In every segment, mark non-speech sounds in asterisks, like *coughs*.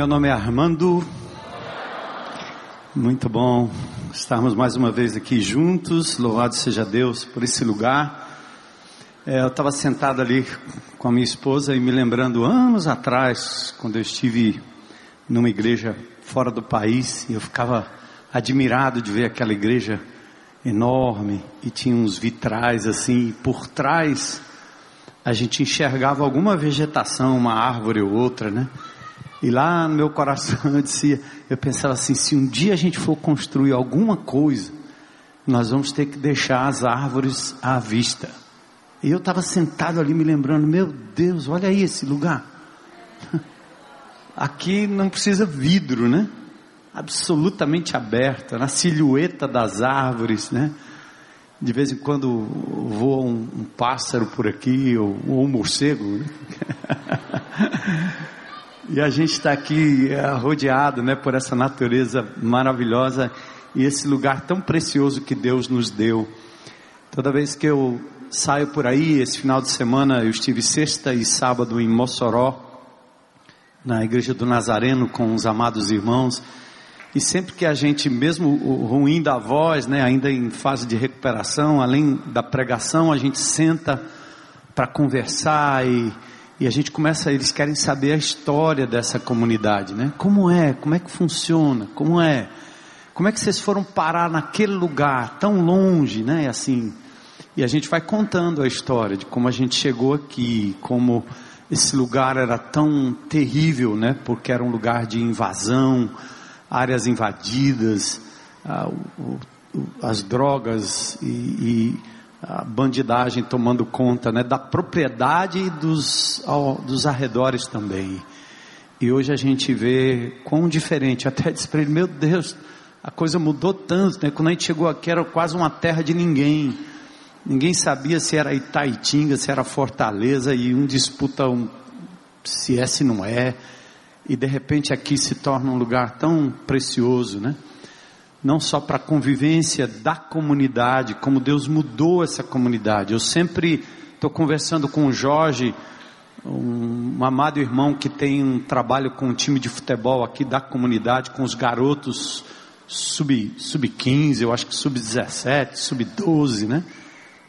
Meu nome é Armando. Muito bom estarmos mais uma vez aqui juntos. Louvado seja Deus por esse lugar. É, eu estava sentado ali com a minha esposa e me lembrando anos atrás, quando eu estive numa igreja fora do país, eu ficava admirado de ver aquela igreja enorme e tinha uns vitrais assim, e por trás a gente enxergava alguma vegetação, uma árvore ou outra, né? E lá no meu coração eu eu pensava assim, se um dia a gente for construir alguma coisa, nós vamos ter que deixar as árvores à vista. E eu estava sentado ali me lembrando, meu Deus, olha aí esse lugar. *laughs* Aqui não precisa vidro, né? Absolutamente aberta, na silhueta das árvores, né? De vez em quando voa um, um pássaro por aqui, ou, ou um morcego. Né? *laughs* E a gente está aqui é, rodeado, né, por essa natureza maravilhosa e esse lugar tão precioso que Deus nos deu. Toda vez que eu saio por aí, esse final de semana eu estive sexta e sábado em Mossoró, na igreja do Nazareno com os amados irmãos. E sempre que a gente, mesmo ruim da voz, né, ainda em fase de recuperação, além da pregação, a gente senta para conversar e e a gente começa, eles querem saber a história dessa comunidade, né? Como é? Como é que funciona? Como é? Como é que vocês foram parar naquele lugar tão longe, né? Assim, e a gente vai contando a história de como a gente chegou aqui, como esse lugar era tão terrível, né? Porque era um lugar de invasão, áreas invadidas, ah, o, o, as drogas e, e a bandidagem tomando conta né, da propriedade e dos, dos arredores também. E hoje a gente vê quão diferente. Até disse para ele: Meu Deus, a coisa mudou tanto. Né? Quando a gente chegou aqui era quase uma terra de ninguém. Ninguém sabia se era Itaitinga, se era Fortaleza, e um disputa um, se é, se não é. E de repente aqui se torna um lugar tão precioso, né? Não só para a convivência da comunidade, como Deus mudou essa comunidade. Eu sempre estou conversando com o Jorge, um, amado irmão que tem um trabalho com um time de futebol aqui da comunidade, com os garotos sub, sub 15, eu acho que sub 17, sub 12, né?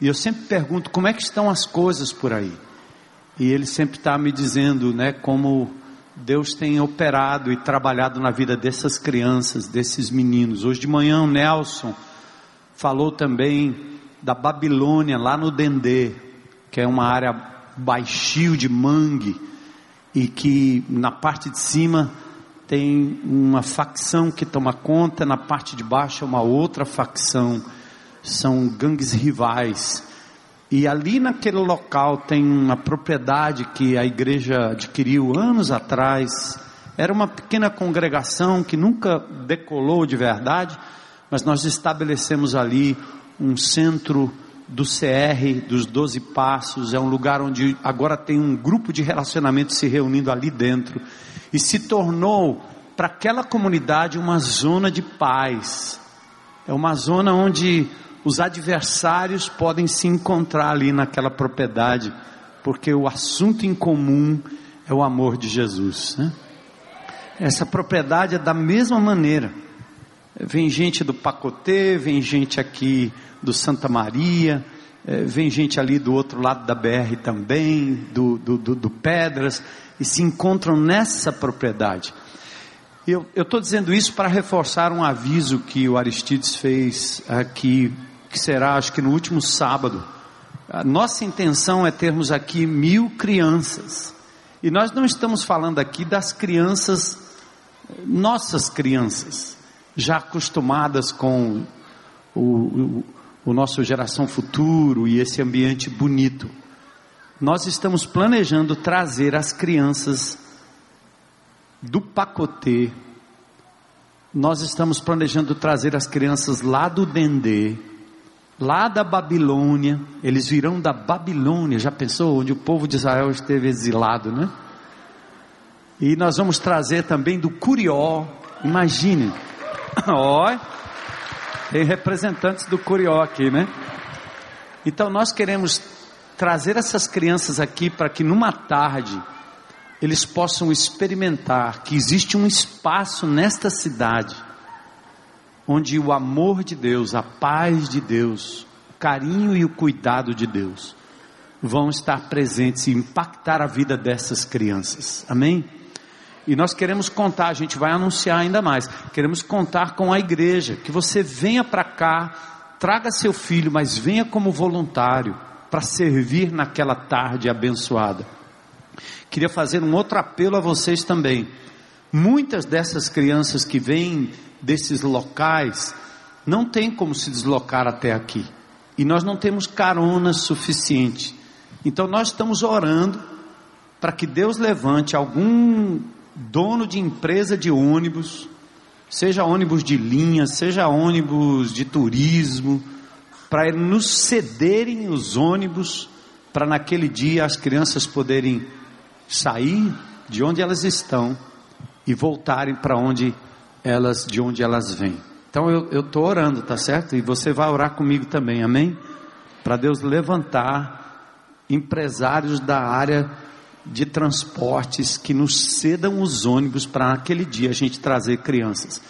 E eu sempre pergunto como é que estão as coisas por aí. E ele sempre está me dizendo, né, como Deus tem operado e trabalhado na vida dessas crianças, desses meninos. Hoje de manhã o Nelson falou também da Babilônia, lá no Dendê, que é uma área baixio de mangue, e que na parte de cima tem uma facção que toma conta, na parte de baixo é uma outra facção, são gangues rivais. E ali naquele local tem uma propriedade que a igreja adquiriu anos atrás. Era uma pequena congregação que nunca decolou de verdade, mas nós estabelecemos ali um centro do CR, dos Doze Passos, é um lugar onde agora tem um grupo de relacionamento se reunindo ali dentro, e se tornou para aquela comunidade uma zona de paz, é uma zona onde os adversários podem se encontrar ali naquela propriedade, porque o assunto em comum é o amor de Jesus. Né? Essa propriedade é da mesma maneira. Vem gente do Pacotê, vem gente aqui do Santa Maria, eh, vem gente ali do outro lado da BR também, do, do, do, do Pedras, e se encontram nessa propriedade. Eu estou dizendo isso para reforçar um aviso que o Aristides fez aqui que será acho que no último sábado. A nossa intenção é termos aqui mil crianças. E nós não estamos falando aqui das crianças, nossas crianças, já acostumadas com o, o, o nosso geração futuro e esse ambiente bonito. Nós estamos planejando trazer as crianças do Pacotê. Nós estamos planejando trazer as crianças lá do Dendê lá da Babilônia, eles virão da Babilônia, já pensou onde o povo de Israel esteve exilado, né? E nós vamos trazer também do Curió, imagine, *coughs* ó, tem representantes do Curió aqui, né? Então nós queremos trazer essas crianças aqui para que numa tarde eles possam experimentar que existe um espaço nesta cidade onde o amor de Deus, a paz de Deus, o carinho e o cuidado de Deus vão estar presentes e impactar a vida dessas crianças. Amém? E nós queremos contar, a gente vai anunciar ainda mais. Queremos contar com a igreja, que você venha para cá, traga seu filho, mas venha como voluntário para servir naquela tarde abençoada. Queria fazer um outro apelo a vocês também. Muitas dessas crianças que vêm desses locais não têm como se deslocar até aqui. E nós não temos carona suficiente. Então nós estamos orando para que Deus levante algum dono de empresa de ônibus, seja ônibus de linha, seja ônibus de turismo, para nos cederem os ônibus, para naquele dia as crianças poderem sair de onde elas estão e voltarem para onde elas, de onde elas vêm. Então eu estou orando, tá certo? E você vai orar comigo também, amém? Para Deus levantar empresários da área de transportes que nos cedam os ônibus para aquele dia a gente trazer crianças.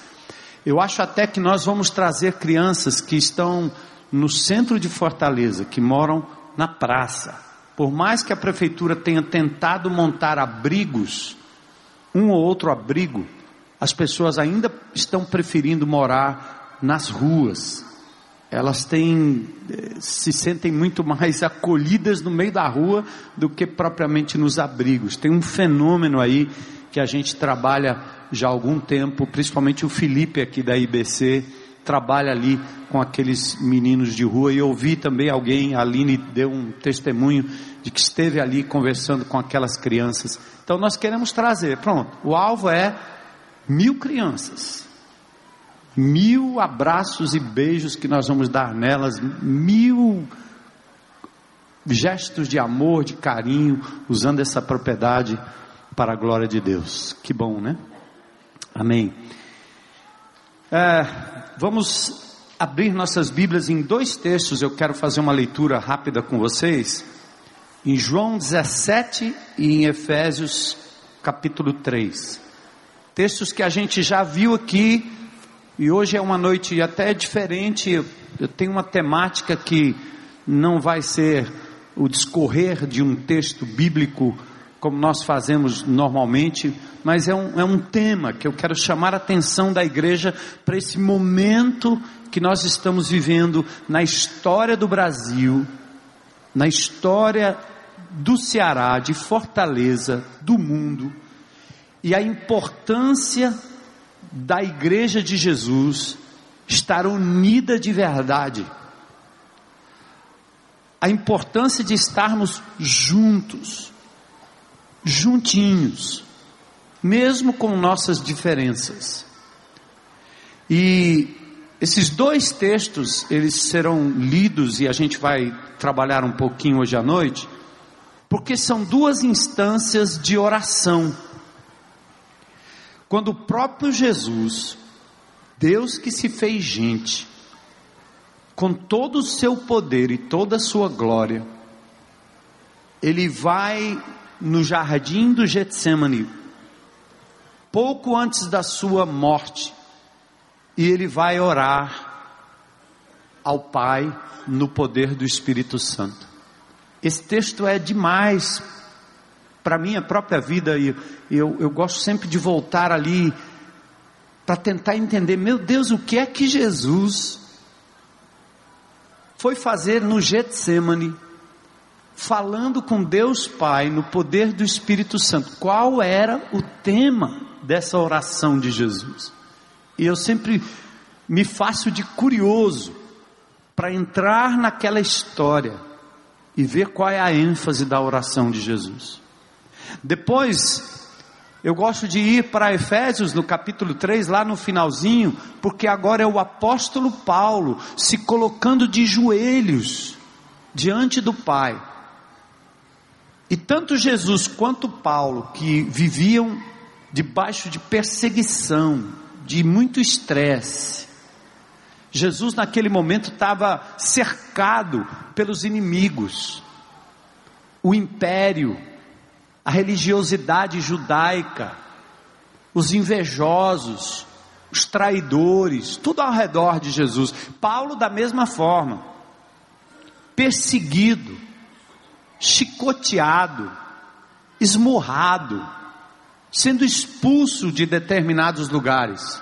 Eu acho até que nós vamos trazer crianças que estão no centro de Fortaleza, que moram na praça. Por mais que a prefeitura tenha tentado montar abrigos, um ou outro abrigo, as pessoas ainda estão preferindo morar nas ruas, elas têm, eh, se sentem muito mais *laughs* acolhidas no meio da rua do que propriamente nos abrigos. Tem um fenômeno aí que a gente trabalha já há algum tempo, principalmente o Felipe aqui da IBC, trabalha ali com aqueles meninos de rua e eu ouvi também alguém, a Aline deu um testemunho de que esteve ali conversando com aquelas crianças. Então nós queremos trazer, pronto, o alvo é mil crianças mil abraços e beijos que nós vamos dar nelas, mil gestos de amor, de carinho, usando essa propriedade para a glória de Deus. Que bom, né? Amém. É, vamos abrir nossas Bíblias em dois textos. Eu quero fazer uma leitura rápida com vocês. Em João 17 e em Efésios capítulo 3. Textos que a gente já viu aqui e hoje é uma noite até diferente. Eu tenho uma temática que não vai ser o discorrer de um texto bíblico como nós fazemos normalmente, mas é um, é um tema que eu quero chamar a atenção da igreja para esse momento que nós estamos vivendo na história do Brasil, na história do Ceará, de Fortaleza, do mundo, e a importância da igreja de Jesus estar unida de verdade. A importância de estarmos juntos, juntinhos, mesmo com nossas diferenças. E esses dois textos, eles serão lidos e a gente vai trabalhar um pouquinho hoje à noite, porque são duas instâncias de oração quando o próprio Jesus, Deus que se fez gente, com todo o seu poder e toda a sua glória, ele vai no jardim do Getsemane, pouco antes da sua morte, e ele vai orar ao Pai no poder do Espírito Santo. Esse texto é demais para a minha própria vida, e eu, eu gosto sempre de voltar ali para tentar entender, meu Deus, o que é que Jesus foi fazer no Getsemane, falando com Deus Pai, no poder do Espírito Santo. Qual era o tema dessa oração de Jesus? E eu sempre me faço de curioso para entrar naquela história e ver qual é a ênfase da oração de Jesus. Depois, eu gosto de ir para Efésios no capítulo 3, lá no finalzinho, porque agora é o apóstolo Paulo se colocando de joelhos diante do Pai. E tanto Jesus quanto Paulo, que viviam debaixo de perseguição, de muito estresse, Jesus naquele momento estava cercado pelos inimigos, o império, a religiosidade judaica, os invejosos, os traidores, tudo ao redor de Jesus. Paulo, da mesma forma, perseguido, chicoteado, esmurrado, sendo expulso de determinados lugares.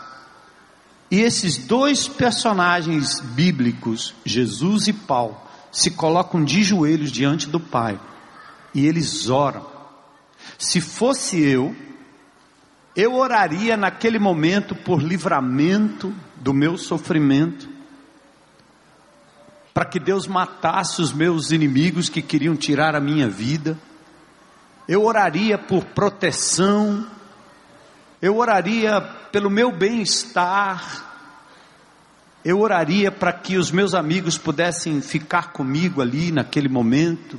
E esses dois personagens bíblicos, Jesus e Paulo, se colocam de joelhos diante do Pai e eles oram. Se fosse eu, eu oraria naquele momento por livramento do meu sofrimento, para que Deus matasse os meus inimigos que queriam tirar a minha vida. Eu oraria por proteção, eu oraria pelo meu bem-estar, eu oraria para que os meus amigos pudessem ficar comigo ali naquele momento,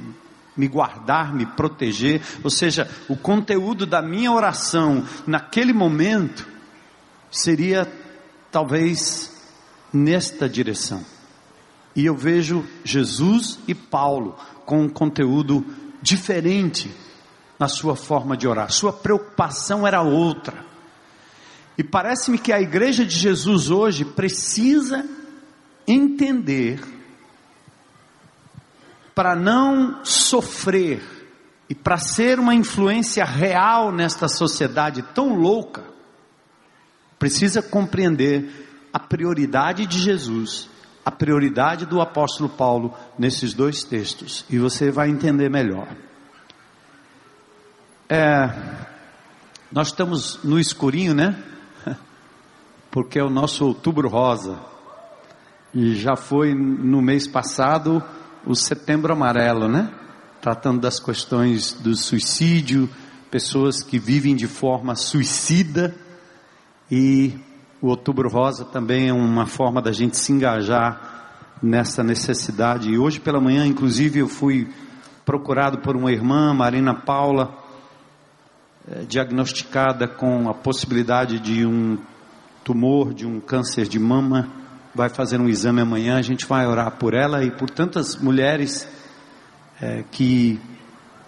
me guardar, me proteger, ou seja, o conteúdo da minha oração naquele momento seria talvez nesta direção. E eu vejo Jesus e Paulo com um conteúdo diferente na sua forma de orar. Sua preocupação era outra. E parece-me que a igreja de Jesus hoje precisa entender para não sofrer e para ser uma influência real nesta sociedade tão louca, precisa compreender a prioridade de Jesus, a prioridade do apóstolo Paulo nesses dois textos, e você vai entender melhor. É, nós estamos no escurinho, né? *laughs* Porque é o nosso outubro rosa. E já foi no mês passado o Setembro Amarelo, né? Tratando das questões do suicídio, pessoas que vivem de forma suicida e o Outubro Rosa também é uma forma da gente se engajar nessa necessidade. E hoje pela manhã, inclusive, eu fui procurado por uma irmã, Marina Paula, eh, diagnosticada com a possibilidade de um tumor, de um câncer de mama vai fazer um exame amanhã, a gente vai orar por ela e por tantas mulheres é, que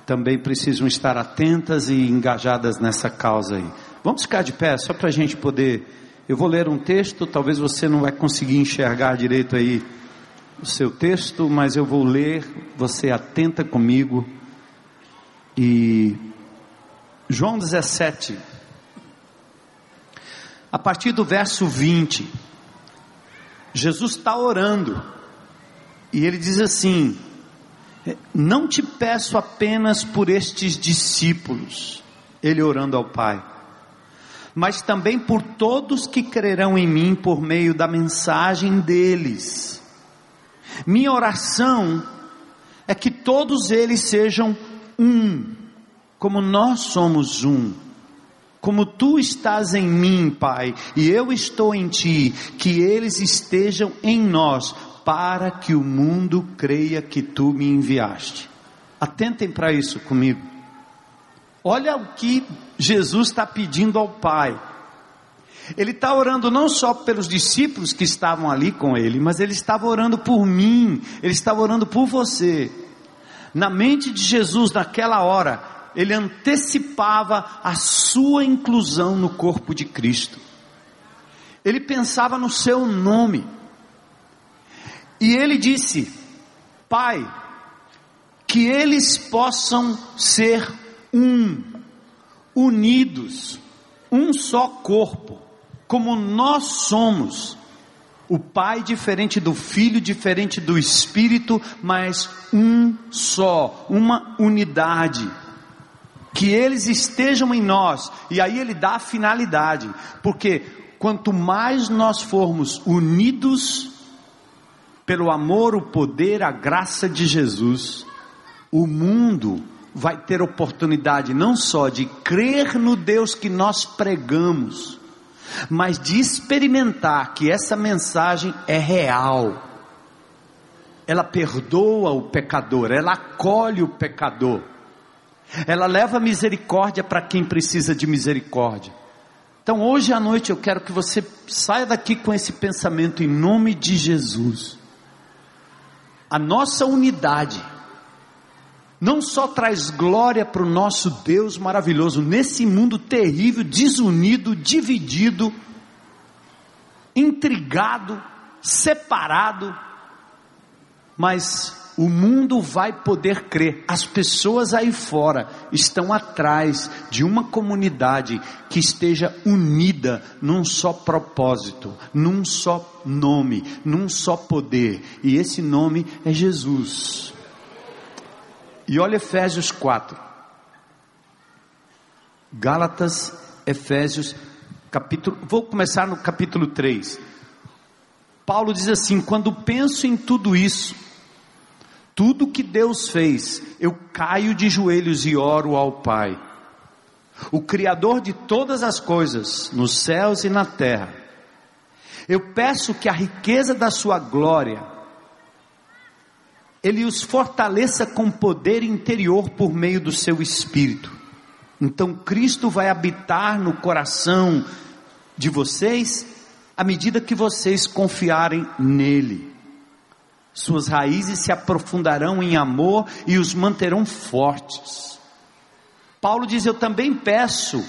também precisam estar atentas e engajadas nessa causa aí. Vamos ficar de pé só para a gente poder. Eu vou ler um texto, talvez você não vai conseguir enxergar direito aí o seu texto, mas eu vou ler, você atenta comigo. E João 17, a partir do verso 20. Jesus está orando e ele diz assim: Não te peço apenas por estes discípulos, ele orando ao Pai, mas também por todos que crerão em mim por meio da mensagem deles. Minha oração é que todos eles sejam um, como nós somos um como tu estás em mim, Pai, e eu estou em ti, que eles estejam em nós, para que o mundo creia que tu me enviaste. Atentem para isso comigo. Olha o que Jesus está pedindo ao Pai. Ele está orando não só pelos discípulos que estavam ali com ele, mas ele estava orando por mim, ele estava orando por você. Na mente de Jesus, naquela hora, ele antecipava a sua inclusão no corpo de Cristo. Ele pensava no seu nome. E ele disse: Pai, que eles possam ser um, unidos, um só corpo, como nós somos. O Pai diferente do Filho, diferente do Espírito, mas um só, uma unidade que eles estejam em nós, e aí ele dá a finalidade, porque quanto mais nós formos unidos pelo amor, o poder, a graça de Jesus, o mundo vai ter oportunidade não só de crer no Deus que nós pregamos, mas de experimentar que essa mensagem é real. Ela perdoa o pecador, ela acolhe o pecador ela leva misericórdia para quem precisa de misericórdia. Então hoje à noite eu quero que você saia daqui com esse pensamento em nome de Jesus. A nossa unidade não só traz glória para o nosso Deus maravilhoso, nesse mundo terrível, desunido, dividido, intrigado, separado, mas o mundo vai poder crer. As pessoas aí fora estão atrás de uma comunidade que esteja unida num só propósito, num só nome, num só poder. E esse nome é Jesus. E olha Efésios 4. Gálatas, Efésios, capítulo. Vou começar no capítulo 3. Paulo diz assim: Quando penso em tudo isso, tudo que Deus fez, eu caio de joelhos e oro ao Pai, o Criador de todas as coisas, nos céus e na terra. Eu peço que a riqueza da Sua glória, Ele os fortaleça com poder interior por meio do Seu Espírito. Então Cristo vai habitar no coração de vocês, à medida que vocês confiarem nele. Suas raízes se aprofundarão em amor e os manterão fortes. Paulo diz: Eu também peço,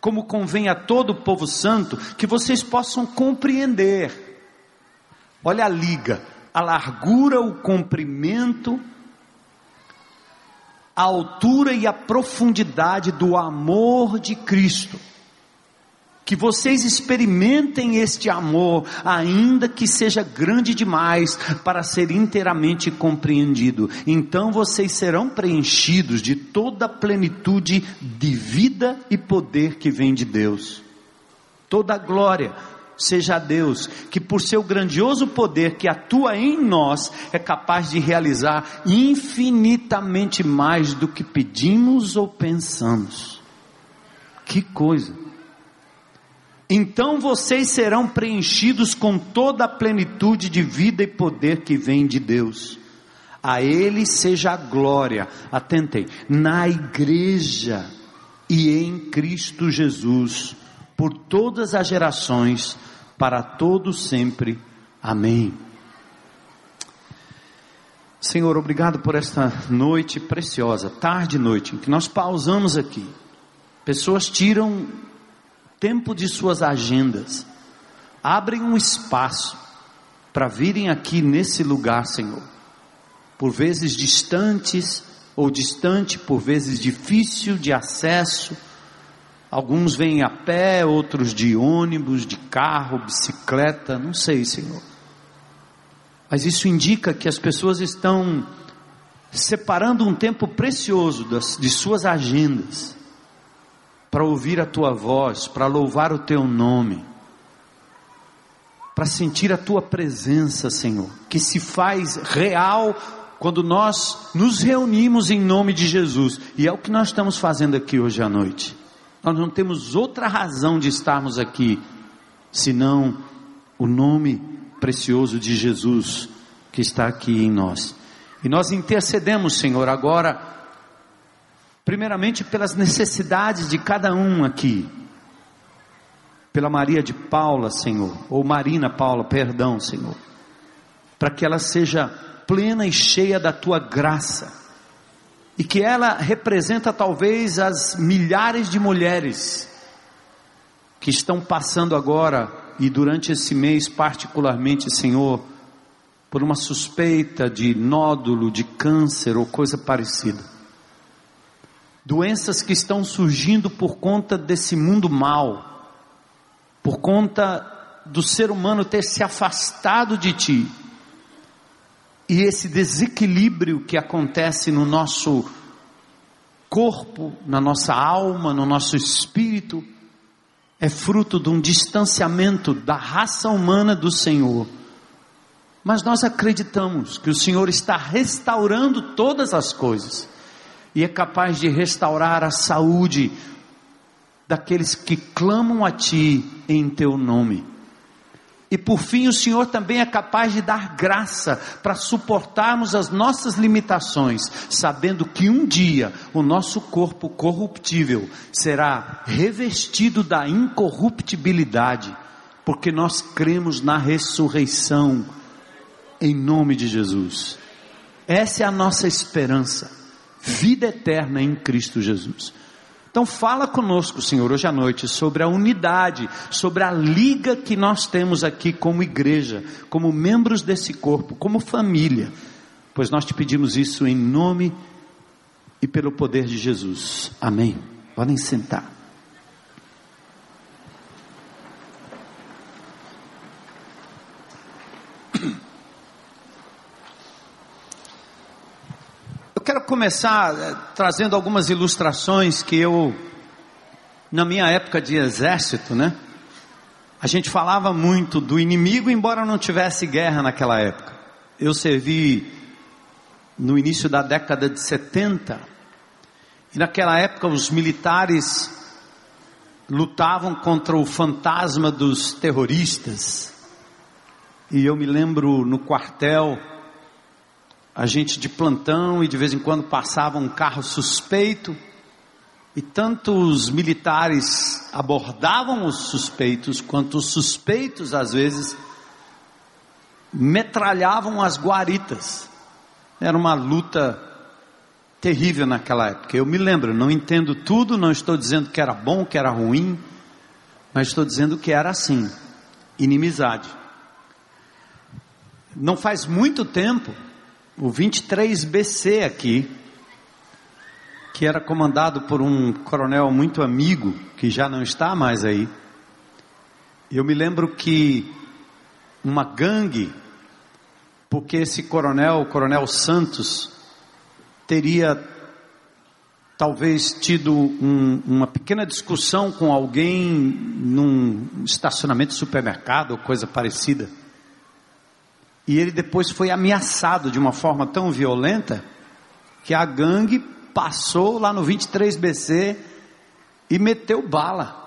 como convém a todo o povo santo, que vocês possam compreender. Olha a liga, a largura, o comprimento, a altura e a profundidade do amor de Cristo que vocês experimentem este amor, ainda que seja grande demais para ser inteiramente compreendido. Então vocês serão preenchidos de toda a plenitude de vida e poder que vem de Deus. Toda a glória seja a Deus, que por seu grandioso poder que atua em nós, é capaz de realizar infinitamente mais do que pedimos ou pensamos. Que coisa! Então vocês serão preenchidos com toda a plenitude de vida e poder que vem de Deus. A Ele seja a glória, atentem, na igreja e em Cristo Jesus, por todas as gerações, para todos sempre. Amém. Senhor, obrigado por esta noite preciosa, tarde e noite, em que nós pausamos aqui. Pessoas tiram tempo de suas agendas, abrem um espaço para virem aqui nesse lugar, Senhor. Por vezes distantes, ou distante, por vezes difícil de acesso. Alguns vêm a pé, outros de ônibus, de carro, bicicleta, não sei, Senhor. Mas isso indica que as pessoas estão separando um tempo precioso das, de suas agendas para ouvir a tua voz, para louvar o teu nome, para sentir a tua presença, Senhor, que se faz real quando nós nos reunimos em nome de Jesus, e é o que nós estamos fazendo aqui hoje à noite. Nós não temos outra razão de estarmos aqui senão o nome precioso de Jesus que está aqui em nós. E nós intercedemos, Senhor, agora Primeiramente, pelas necessidades de cada um aqui. Pela Maria de Paula, Senhor, ou Marina Paula, perdão, Senhor. Para que ela seja plena e cheia da tua graça. E que ela representa talvez as milhares de mulheres que estão passando agora e durante esse mês, particularmente, Senhor, por uma suspeita de nódulo, de câncer ou coisa parecida doenças que estão surgindo por conta desse mundo mal, por conta do ser humano ter se afastado de ti, e esse desequilíbrio que acontece no nosso corpo, na nossa alma, no nosso espírito, é fruto de um distanciamento da raça humana do Senhor. Mas nós acreditamos que o Senhor está restaurando todas as coisas e é capaz de restaurar a saúde daqueles que clamam a Ti em Teu nome. E por fim, o Senhor também é capaz de dar graça para suportarmos as nossas limitações, sabendo que um dia o nosso corpo corruptível será revestido da incorruptibilidade, porque nós cremos na ressurreição, em nome de Jesus. Essa é a nossa esperança vida eterna em Cristo Jesus. Então fala conosco, Senhor, hoje à noite sobre a unidade, sobre a liga que nós temos aqui como igreja, como membros desse corpo, como família. Pois nós te pedimos isso em nome e pelo poder de Jesus. Amém. Podem sentar. Eu quero começar eh, trazendo algumas ilustrações que eu, na minha época de exército, né? A gente falava muito do inimigo, embora não tivesse guerra naquela época. Eu servi no início da década de 70, e naquela época os militares lutavam contra o fantasma dos terroristas. E eu me lembro no quartel, a gente de plantão e de vez em quando passava um carro suspeito e tanto os militares abordavam os suspeitos quanto os suspeitos às vezes metralhavam as guaritas. Era uma luta terrível naquela época. Eu me lembro, não entendo tudo, não estou dizendo que era bom, que era ruim, mas estou dizendo que era assim, inimizade. Não faz muito tempo, o 23BC aqui, que era comandado por um coronel muito amigo, que já não está mais aí. Eu me lembro que uma gangue, porque esse coronel, o coronel Santos, teria talvez tido um, uma pequena discussão com alguém num estacionamento de supermercado ou coisa parecida. E ele depois foi ameaçado de uma forma tão violenta que a gangue passou lá no 23BC e meteu bala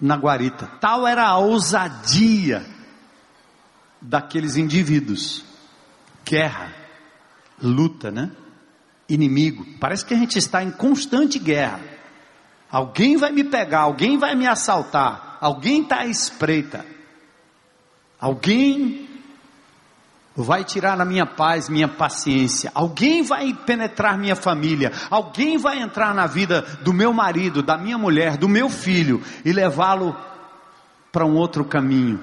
na guarita. Tal era a ousadia daqueles indivíduos. Guerra, luta, né? Inimigo. Parece que a gente está em constante guerra. Alguém vai me pegar, alguém vai me assaltar, alguém está à espreita. Alguém vai tirar na minha paz, minha paciência. Alguém vai penetrar minha família. Alguém vai entrar na vida do meu marido, da minha mulher, do meu filho e levá-lo para um outro caminho.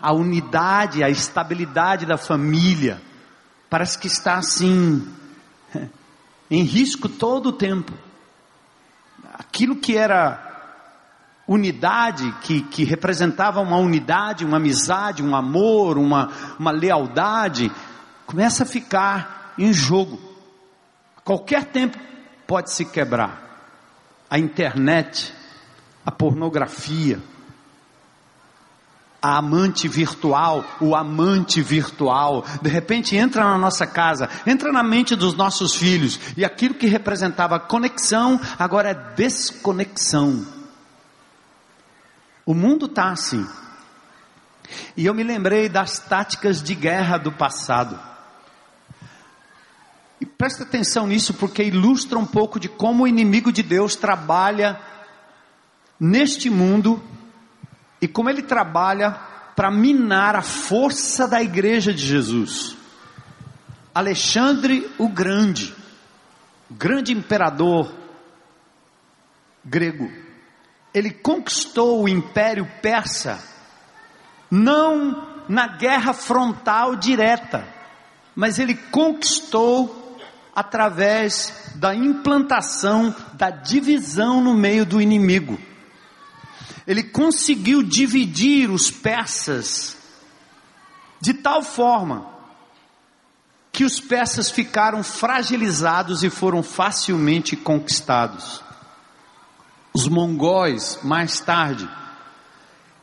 A unidade, a estabilidade da família parece que está assim *laughs* em risco todo o tempo. Aquilo que era unidade, que, que representava uma unidade, uma amizade, um amor, uma, uma lealdade, começa a ficar em jogo. A qualquer tempo pode se quebrar. A internet, a pornografia, a amante virtual, o amante virtual, de repente entra na nossa casa, entra na mente dos nossos filhos, e aquilo que representava conexão, agora é desconexão. O mundo está assim. E eu me lembrei das táticas de guerra do passado. E presta atenção nisso porque ilustra um pouco de como o inimigo de Deus trabalha neste mundo e como ele trabalha para minar a força da igreja de Jesus. Alexandre o Grande, grande imperador grego, ele conquistou o império persa, não na guerra frontal direta, mas ele conquistou através da implantação da divisão no meio do inimigo. Ele conseguiu dividir os persas de tal forma que os persas ficaram fragilizados e foram facilmente conquistados os mongóis, mais tarde,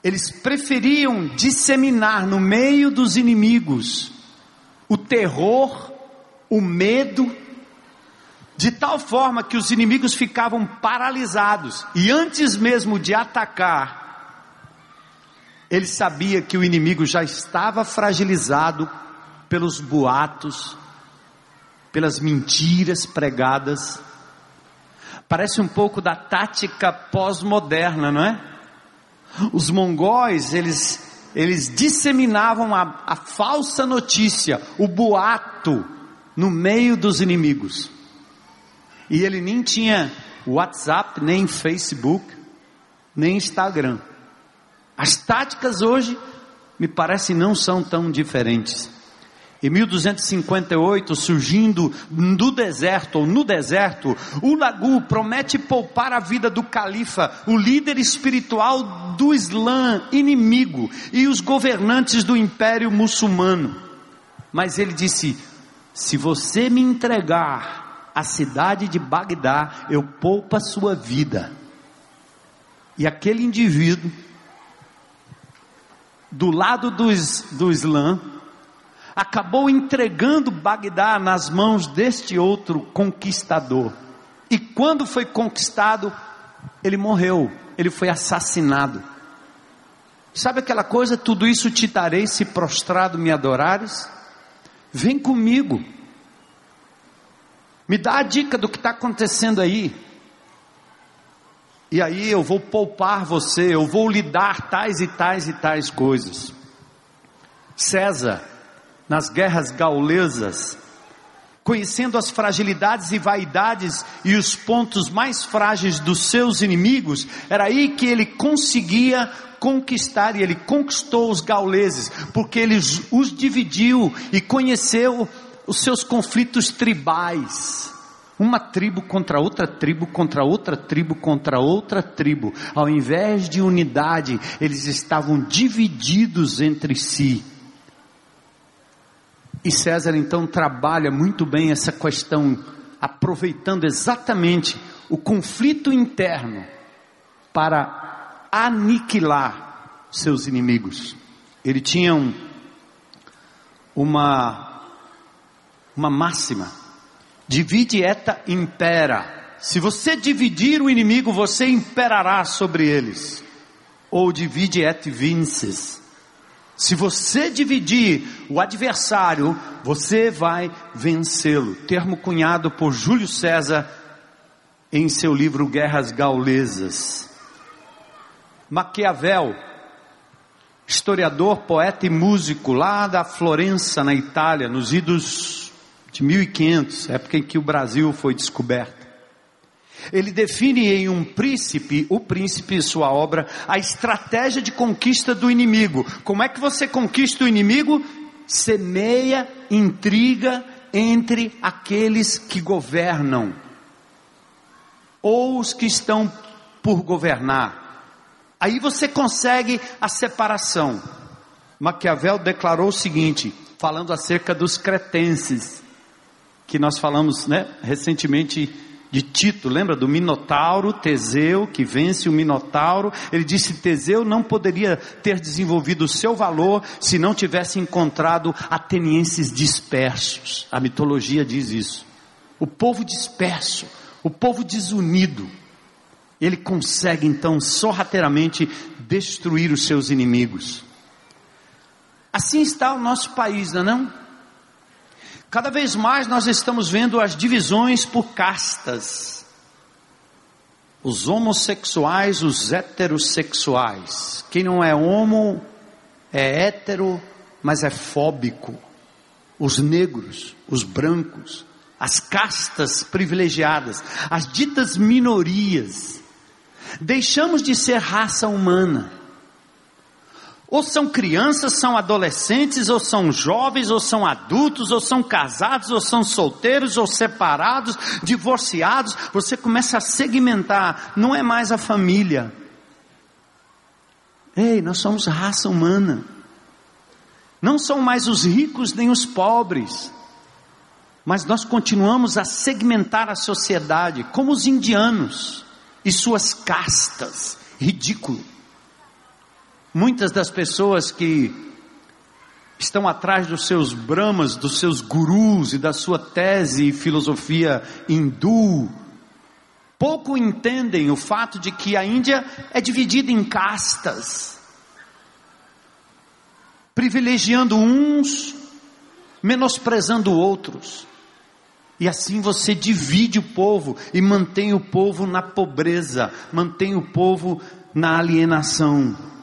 eles preferiam disseminar no meio dos inimigos o terror, o medo, de tal forma que os inimigos ficavam paralisados. E antes mesmo de atacar, ele sabia que o inimigo já estava fragilizado pelos boatos, pelas mentiras pregadas Parece um pouco da tática pós-moderna, não é? Os mongóis, eles, eles disseminavam a, a falsa notícia, o boato, no meio dos inimigos. E ele nem tinha WhatsApp, nem Facebook, nem Instagram. As táticas hoje me parece não são tão diferentes. Em 1258, surgindo do deserto ou no deserto, o Lagu promete poupar a vida do califa, o líder espiritual do Islã inimigo e os governantes do império muçulmano. Mas ele disse: se você me entregar a cidade de Bagdá, eu poupo a sua vida. E aquele indivíduo, do lado do, do Islã, acabou entregando Bagdá nas mãos deste outro conquistador. E quando foi conquistado, ele morreu, ele foi assassinado. Sabe aquela coisa, tudo isso te darei se prostrado me adorares? Vem comigo. Me dá a dica do que está acontecendo aí. E aí eu vou poupar você, eu vou lhe dar tais e tais e tais coisas. César, nas guerras gaulesas, conhecendo as fragilidades e vaidades e os pontos mais frágeis dos seus inimigos, era aí que ele conseguia conquistar, e ele conquistou os gauleses, porque ele os dividiu e conheceu os seus conflitos tribais. Uma tribo contra outra tribo, contra outra tribo, contra outra tribo. Ao invés de unidade, eles estavam divididos entre si. E César então trabalha muito bem essa questão, aproveitando exatamente o conflito interno para aniquilar seus inimigos. Ele tinha um, uma, uma máxima: divide eta impera. Se você dividir o inimigo, você imperará sobre eles. Ou divide et vinces. Se você dividir o adversário, você vai vencê-lo. Termo cunhado por Júlio César em seu livro Guerras Gaulesas. Maquiavel, historiador, poeta e músico lá da Florença, na Itália, nos idos de 1500, época em que o Brasil foi descoberto. Ele define em um príncipe, o príncipe, sua obra, a estratégia de conquista do inimigo. Como é que você conquista o inimigo? Semeia intriga entre aqueles que governam ou os que estão por governar. Aí você consegue a separação. Maquiavel declarou o seguinte, falando acerca dos cretenses, que nós falamos, né, recentemente de Tito, lembra do Minotauro, Teseu, que vence o Minotauro. Ele disse: Teseu não poderia ter desenvolvido o seu valor se não tivesse encontrado atenienses dispersos. A mitologia diz isso. O povo disperso, o povo desunido ele consegue então sorrateiramente destruir os seus inimigos. Assim está o nosso país, não é não? Cada vez mais nós estamos vendo as divisões por castas. Os homossexuais, os heterossexuais. Quem não é homo é hétero, mas é fóbico. Os negros, os brancos, as castas privilegiadas, as ditas minorias Deixamos de ser raça humana. Ou são crianças, são adolescentes, ou são jovens, ou são adultos, ou são casados, ou são solteiros, ou separados, divorciados. Você começa a segmentar, não é mais a família. Ei, nós somos raça humana. Não são mais os ricos nem os pobres. Mas nós continuamos a segmentar a sociedade, como os indianos e suas castas. Ridículo. Muitas das pessoas que estão atrás dos seus brahmas, dos seus gurus e da sua tese e filosofia hindu, pouco entendem o fato de que a Índia é dividida em castas, privilegiando uns, menosprezando outros. E assim você divide o povo e mantém o povo na pobreza, mantém o povo na alienação.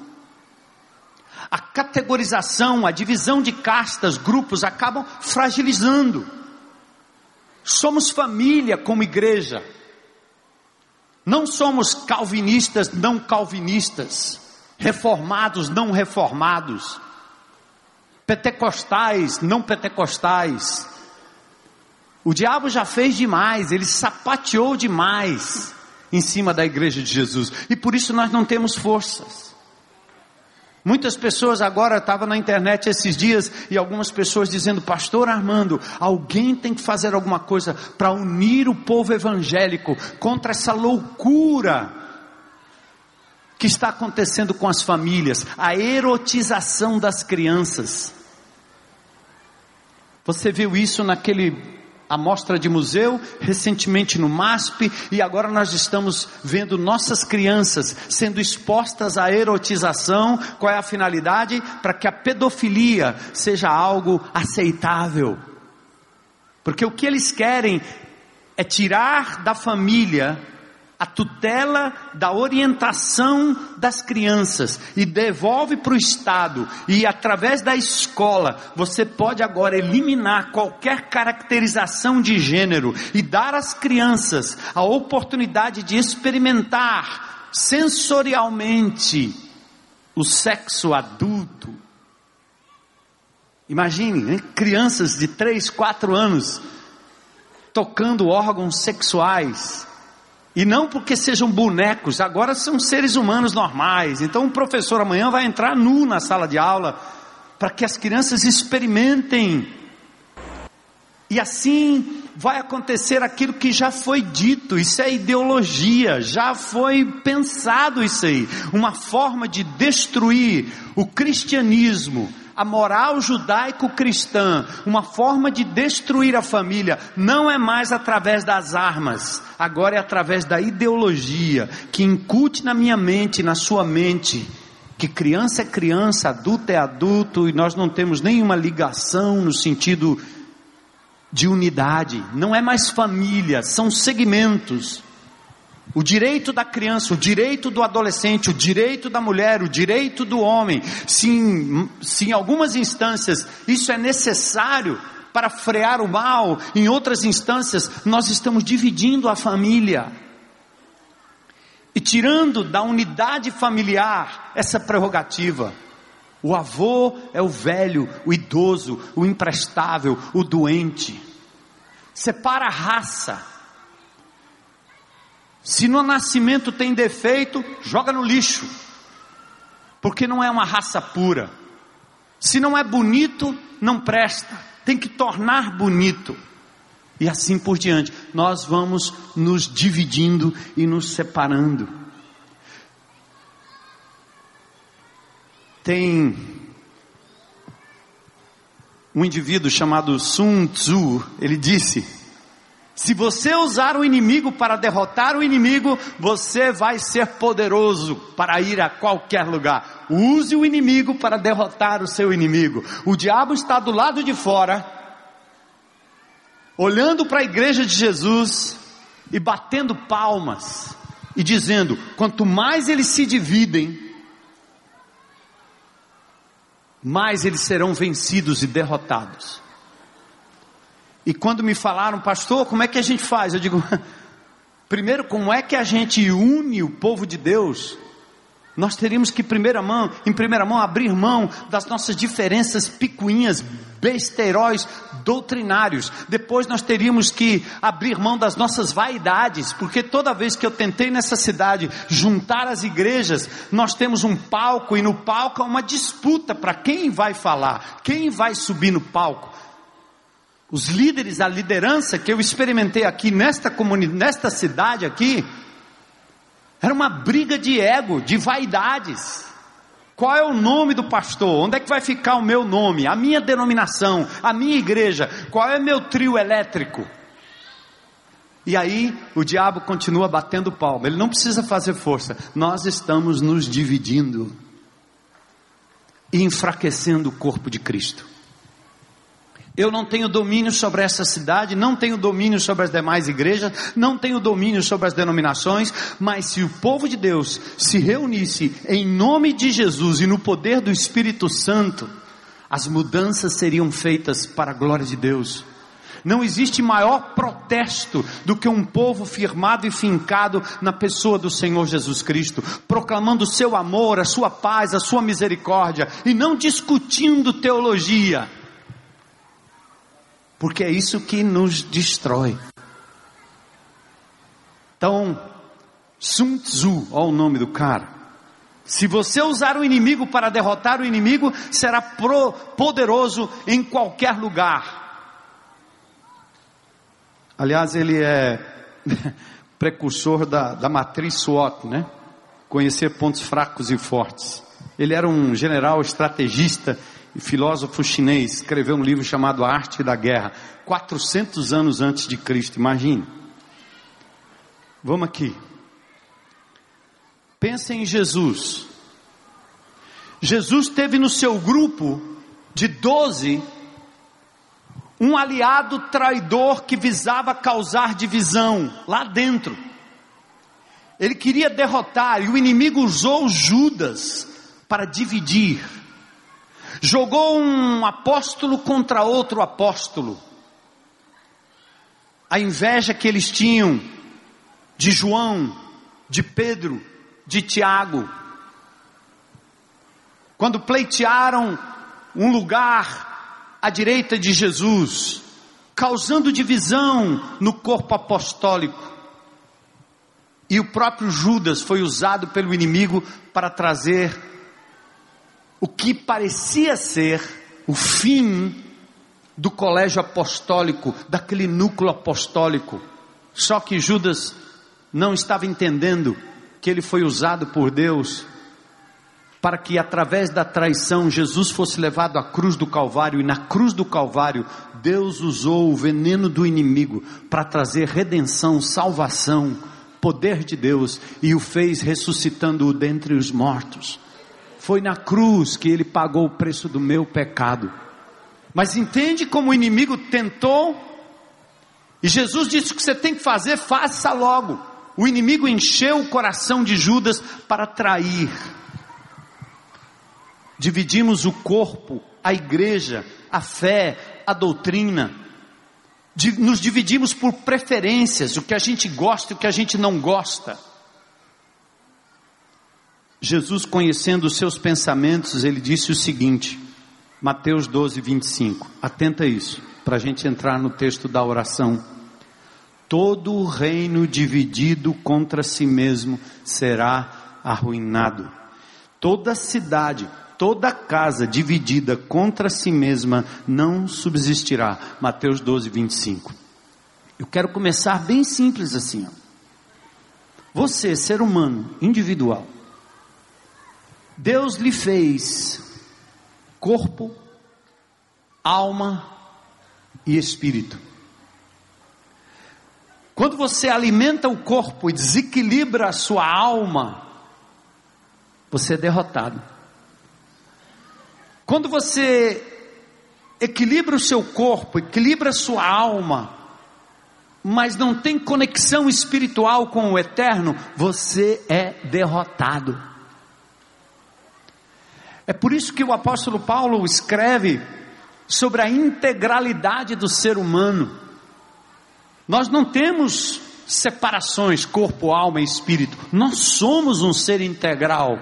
A categorização, a divisão de castas, grupos acabam fragilizando. Somos família como igreja. Não somos calvinistas, não calvinistas, reformados, não reformados, pentecostais, não pentecostais. O diabo já fez demais, ele sapateou demais em cima da igreja de Jesus, e por isso nós não temos forças. Muitas pessoas agora estavam na internet esses dias e algumas pessoas dizendo, Pastor Armando, alguém tem que fazer alguma coisa para unir o povo evangélico contra essa loucura que está acontecendo com as famílias, a erotização das crianças. Você viu isso naquele a mostra de museu, recentemente no MASP, e agora nós estamos vendo nossas crianças sendo expostas à erotização. Qual é a finalidade? Para que a pedofilia seja algo aceitável. Porque o que eles querem é tirar da família a tutela da orientação das crianças e devolve para o Estado e através da escola você pode agora eliminar qualquer caracterização de gênero e dar às crianças a oportunidade de experimentar sensorialmente o sexo adulto. Imagine, né? crianças de 3, 4 anos tocando órgãos sexuais e não porque sejam bonecos, agora são seres humanos normais. Então o professor amanhã vai entrar nu na sala de aula para que as crianças experimentem. E assim vai acontecer aquilo que já foi dito, isso é ideologia, já foi pensado isso aí, uma forma de destruir o cristianismo, a moral judaico-cristã, uma forma de destruir a família, não é mais através das armas, agora é através da ideologia, que incute na minha mente, na sua mente, que criança é criança, adulto é adulto, e nós não temos nenhuma ligação no sentido de unidade, não é mais família, são segmentos. O direito da criança, o direito do adolescente, o direito da mulher, o direito do homem, se em, se em algumas instâncias isso é necessário para frear o mal, em outras instâncias nós estamos dividindo a família e tirando da unidade familiar essa prerrogativa. O avô é o velho, o idoso, o imprestável, o doente. Separa a raça se no nascimento tem defeito, joga no lixo, porque não é uma raça pura. Se não é bonito, não presta, tem que tornar bonito. E assim por diante, nós vamos nos dividindo e nos separando. Tem um indivíduo chamado Sun Tzu, ele disse: se você usar o inimigo para derrotar o inimigo, você vai ser poderoso para ir a qualquer lugar. Use o inimigo para derrotar o seu inimigo. O diabo está do lado de fora, olhando para a igreja de Jesus e batendo palmas e dizendo: quanto mais eles se dividem, mais eles serão vencidos e derrotados. E quando me falaram, pastor, como é que a gente faz? Eu digo, *laughs* primeiro, como é que a gente une o povo de Deus? Nós teríamos que, primeira mão, em primeira mão, abrir mão das nossas diferenças picuinhas, besteiróis, doutrinários. Depois nós teríamos que abrir mão das nossas vaidades, porque toda vez que eu tentei nessa cidade juntar as igrejas, nós temos um palco e no palco há uma disputa para quem vai falar, quem vai subir no palco os líderes, a liderança que eu experimentei aqui nesta comunidade, nesta cidade aqui, era uma briga de ego, de vaidades. Qual é o nome do pastor? Onde é que vai ficar o meu nome? A minha denominação, a minha igreja? Qual é meu trio elétrico? E aí o diabo continua batendo palma. Ele não precisa fazer força. Nós estamos nos dividindo e enfraquecendo o corpo de Cristo. Eu não tenho domínio sobre essa cidade, não tenho domínio sobre as demais igrejas, não tenho domínio sobre as denominações, mas se o povo de Deus se reunisse em nome de Jesus e no poder do Espírito Santo, as mudanças seriam feitas para a glória de Deus. Não existe maior protesto do que um povo firmado e fincado na pessoa do Senhor Jesus Cristo, proclamando o seu amor, a sua paz, a sua misericórdia e não discutindo teologia. Porque é isso que nos destrói. Então, Sun Tzu, olha o nome do cara. Se você usar o inimigo para derrotar o inimigo, será pro, poderoso em qualquer lugar. Aliás, ele é *laughs* precursor da, da matriz SWOT, né? Conhecer pontos fracos e fortes. Ele era um general estrategista filósofo chinês, escreveu um livro chamado A Arte da Guerra, 400 anos antes de Cristo, imagine. Vamos aqui. Pensem em Jesus. Jesus teve no seu grupo de 12 um aliado traidor que visava causar divisão lá dentro. Ele queria derrotar e o inimigo usou Judas para dividir. Jogou um apóstolo contra outro apóstolo. A inveja que eles tinham de João, de Pedro, de Tiago. Quando pleitearam um lugar à direita de Jesus, causando divisão no corpo apostólico. E o próprio Judas foi usado pelo inimigo para trazer o que parecia ser o fim do colégio apostólico, daquele núcleo apostólico. Só que Judas não estava entendendo que ele foi usado por Deus para que através da traição Jesus fosse levado à cruz do Calvário e na cruz do Calvário Deus usou o veneno do inimigo para trazer redenção, salvação, poder de Deus e o fez ressuscitando-o dentre os mortos. Foi na cruz que ele pagou o preço do meu pecado. Mas entende como o inimigo tentou? E Jesus disse: o que você tem que fazer, faça logo. O inimigo encheu o coração de Judas para trair dividimos o corpo, a igreja, a fé, a doutrina, nos dividimos por preferências, o que a gente gosta e o que a gente não gosta. Jesus, conhecendo os seus pensamentos, ele disse o seguinte, Mateus 12, 25, atenta a isso, para a gente entrar no texto da oração. Todo reino dividido contra si mesmo será arruinado. Toda cidade toda casa dividida contra si mesma não subsistirá. Mateus 12, 25. Eu quero começar bem simples assim. Ó. Você, ser humano, individual, Deus lhe fez corpo, alma e espírito. Quando você alimenta o corpo e desequilibra a sua alma, você é derrotado. Quando você equilibra o seu corpo, equilibra a sua alma, mas não tem conexão espiritual com o eterno, você é derrotado. É por isso que o apóstolo Paulo escreve sobre a integralidade do ser humano. Nós não temos separações, corpo, alma e espírito. Nós somos um ser integral.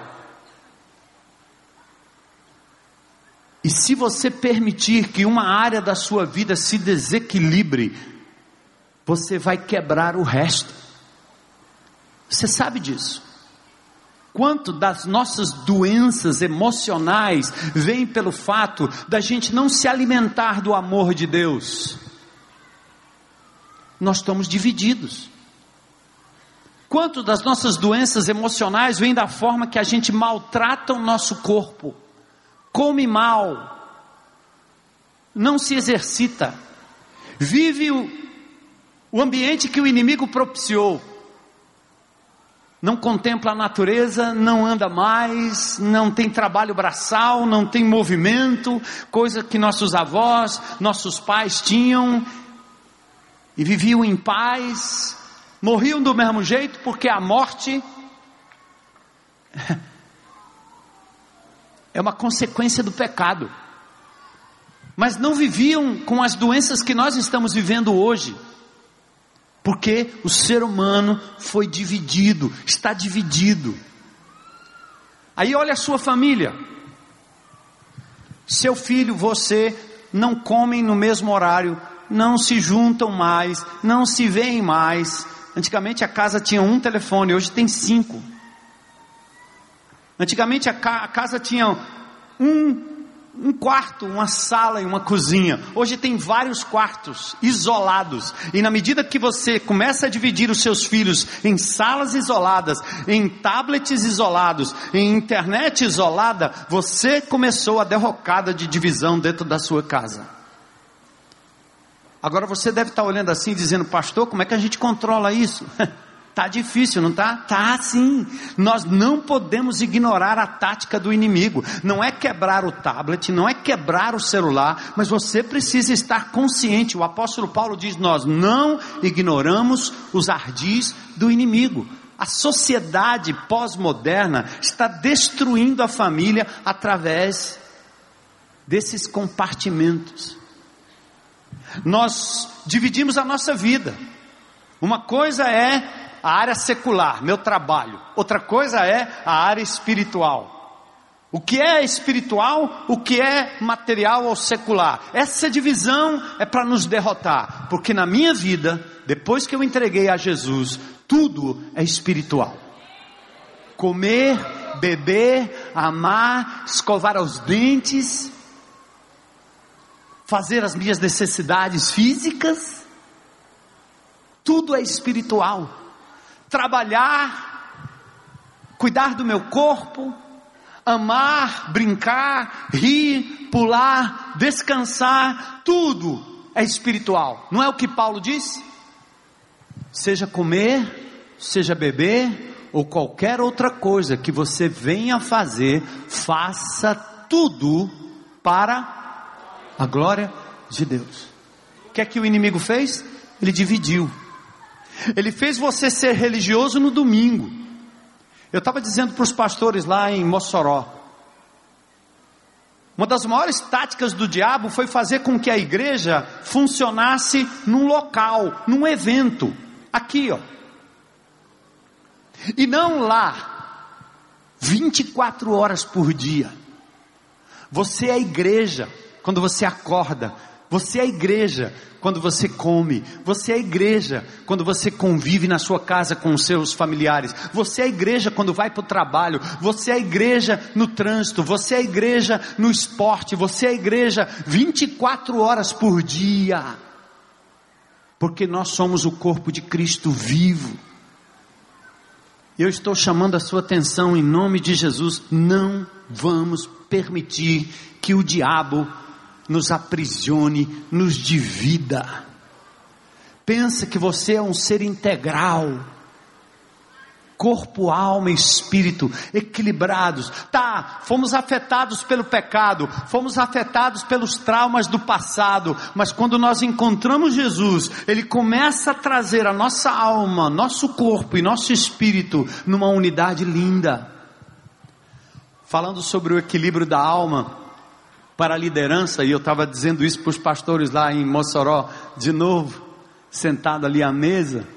E se você permitir que uma área da sua vida se desequilibre, você vai quebrar o resto. Você sabe disso. Quanto das nossas doenças emocionais vem pelo fato da gente não se alimentar do amor de Deus? Nós estamos divididos. Quanto das nossas doenças emocionais vem da forma que a gente maltrata o nosso corpo? come mal, não se exercita, vive o, o ambiente que o inimigo propiciou, não contempla a natureza, não anda mais, não tem trabalho braçal, não tem movimento, coisa que nossos avós, nossos pais tinham, e viviam em paz, morriam do mesmo jeito, porque a morte *laughs* é uma consequência do pecado. mas não viviam com as doenças que nós estamos vivendo hoje. Porque o ser humano foi dividido, está dividido. Aí olha a sua família. Seu filho, você não comem no mesmo horário, não se juntam mais, não se veem mais. Antigamente a casa tinha um telefone, hoje tem cinco. Antigamente a, ca a casa tinha um um quarto, uma sala e uma cozinha. Hoje tem vários quartos isolados. E na medida que você começa a dividir os seus filhos em salas isoladas, em tablets isolados, em internet isolada, você começou a derrocada de divisão dentro da sua casa. Agora você deve estar olhando assim, dizendo, pastor, como é que a gente controla isso? *laughs* Tá difícil, não tá? Tá sim. Nós não podemos ignorar a tática do inimigo. Não é quebrar o tablet, não é quebrar o celular, mas você precisa estar consciente. O apóstolo Paulo diz: "Nós não ignoramos os ardis do inimigo". A sociedade pós-moderna está destruindo a família através desses compartimentos. Nós dividimos a nossa vida. Uma coisa é a área secular, meu trabalho. Outra coisa é a área espiritual. O que é espiritual, o que é material ou secular. Essa divisão é para nos derrotar, porque na minha vida, depois que eu entreguei a Jesus, tudo é espiritual. Comer, beber, amar, escovar os dentes, fazer as minhas necessidades físicas, tudo é espiritual trabalhar, cuidar do meu corpo, amar, brincar, rir, pular, descansar, tudo é espiritual. Não é o que Paulo disse? Seja comer, seja beber ou qualquer outra coisa que você venha fazer, faça tudo para a glória de Deus. O que é que o inimigo fez? Ele dividiu. Ele fez você ser religioso no domingo. Eu estava dizendo para os pastores lá em Mossoró. Uma das maiores táticas do diabo foi fazer com que a igreja funcionasse num local, num evento. Aqui, ó. E não lá, 24 horas por dia. Você é a igreja quando você acorda, você é a igreja quando você come. Você é a igreja quando você convive na sua casa com os seus familiares. Você é a igreja quando vai para o trabalho. Você é a igreja no trânsito. Você é a igreja no esporte. Você é a igreja 24 horas por dia. Porque nós somos o corpo de Cristo vivo. Eu estou chamando a sua atenção em nome de Jesus. Não vamos permitir que o diabo nos aprisione, nos divida. Pensa que você é um ser integral, corpo, alma e espírito equilibrados. Tá, fomos afetados pelo pecado, fomos afetados pelos traumas do passado, mas quando nós encontramos Jesus, ele começa a trazer a nossa alma, nosso corpo e nosso espírito numa unidade linda. Falando sobre o equilíbrio da alma, para a liderança, e eu estava dizendo isso para os pastores lá em Mossoró, de novo, sentado ali à mesa.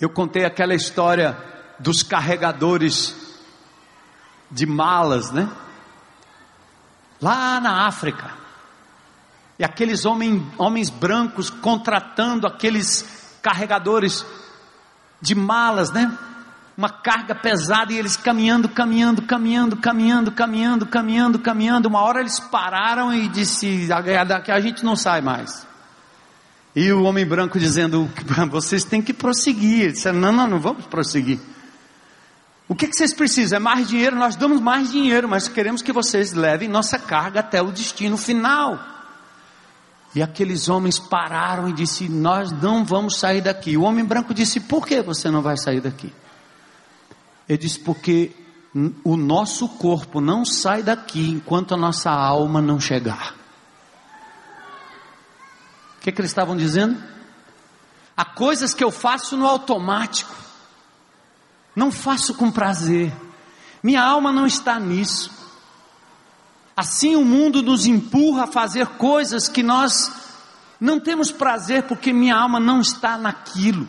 Eu contei aquela história dos carregadores de malas, né? Lá na África. E aqueles homens, homens brancos contratando aqueles carregadores de malas, né? Uma carga pesada e eles caminhando, caminhando, caminhando, caminhando, caminhando, caminhando, caminhando. Uma hora eles pararam e disse: daqui a gente não sai mais. E o homem branco dizendo: vocês têm que prosseguir. Ele disse: não, não, não vamos prosseguir. O que, que vocês precisam? É mais dinheiro? Nós damos mais dinheiro, mas queremos que vocês levem nossa carga até o destino final. E aqueles homens pararam e disse: Nós não vamos sair daqui. O homem branco disse: Por que você não vai sair daqui? Ele diz: porque o nosso corpo não sai daqui enquanto a nossa alma não chegar. O que, que eles estavam dizendo? Há coisas que eu faço no automático, não faço com prazer, minha alma não está nisso. Assim o mundo nos empurra a fazer coisas que nós não temos prazer porque minha alma não está naquilo.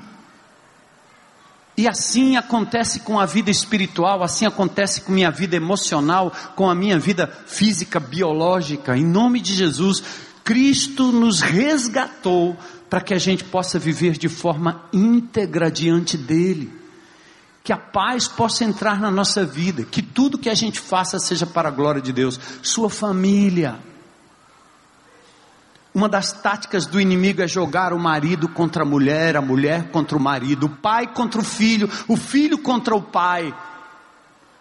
E assim acontece com a vida espiritual, assim acontece com minha vida emocional, com a minha vida física, biológica. Em nome de Jesus, Cristo nos resgatou para que a gente possa viver de forma íntegra diante dEle. Que a paz possa entrar na nossa vida, que tudo que a gente faça seja para a glória de Deus. Sua família, uma das táticas do inimigo é jogar o marido contra a mulher, a mulher contra o marido, o pai contra o filho, o filho contra o pai,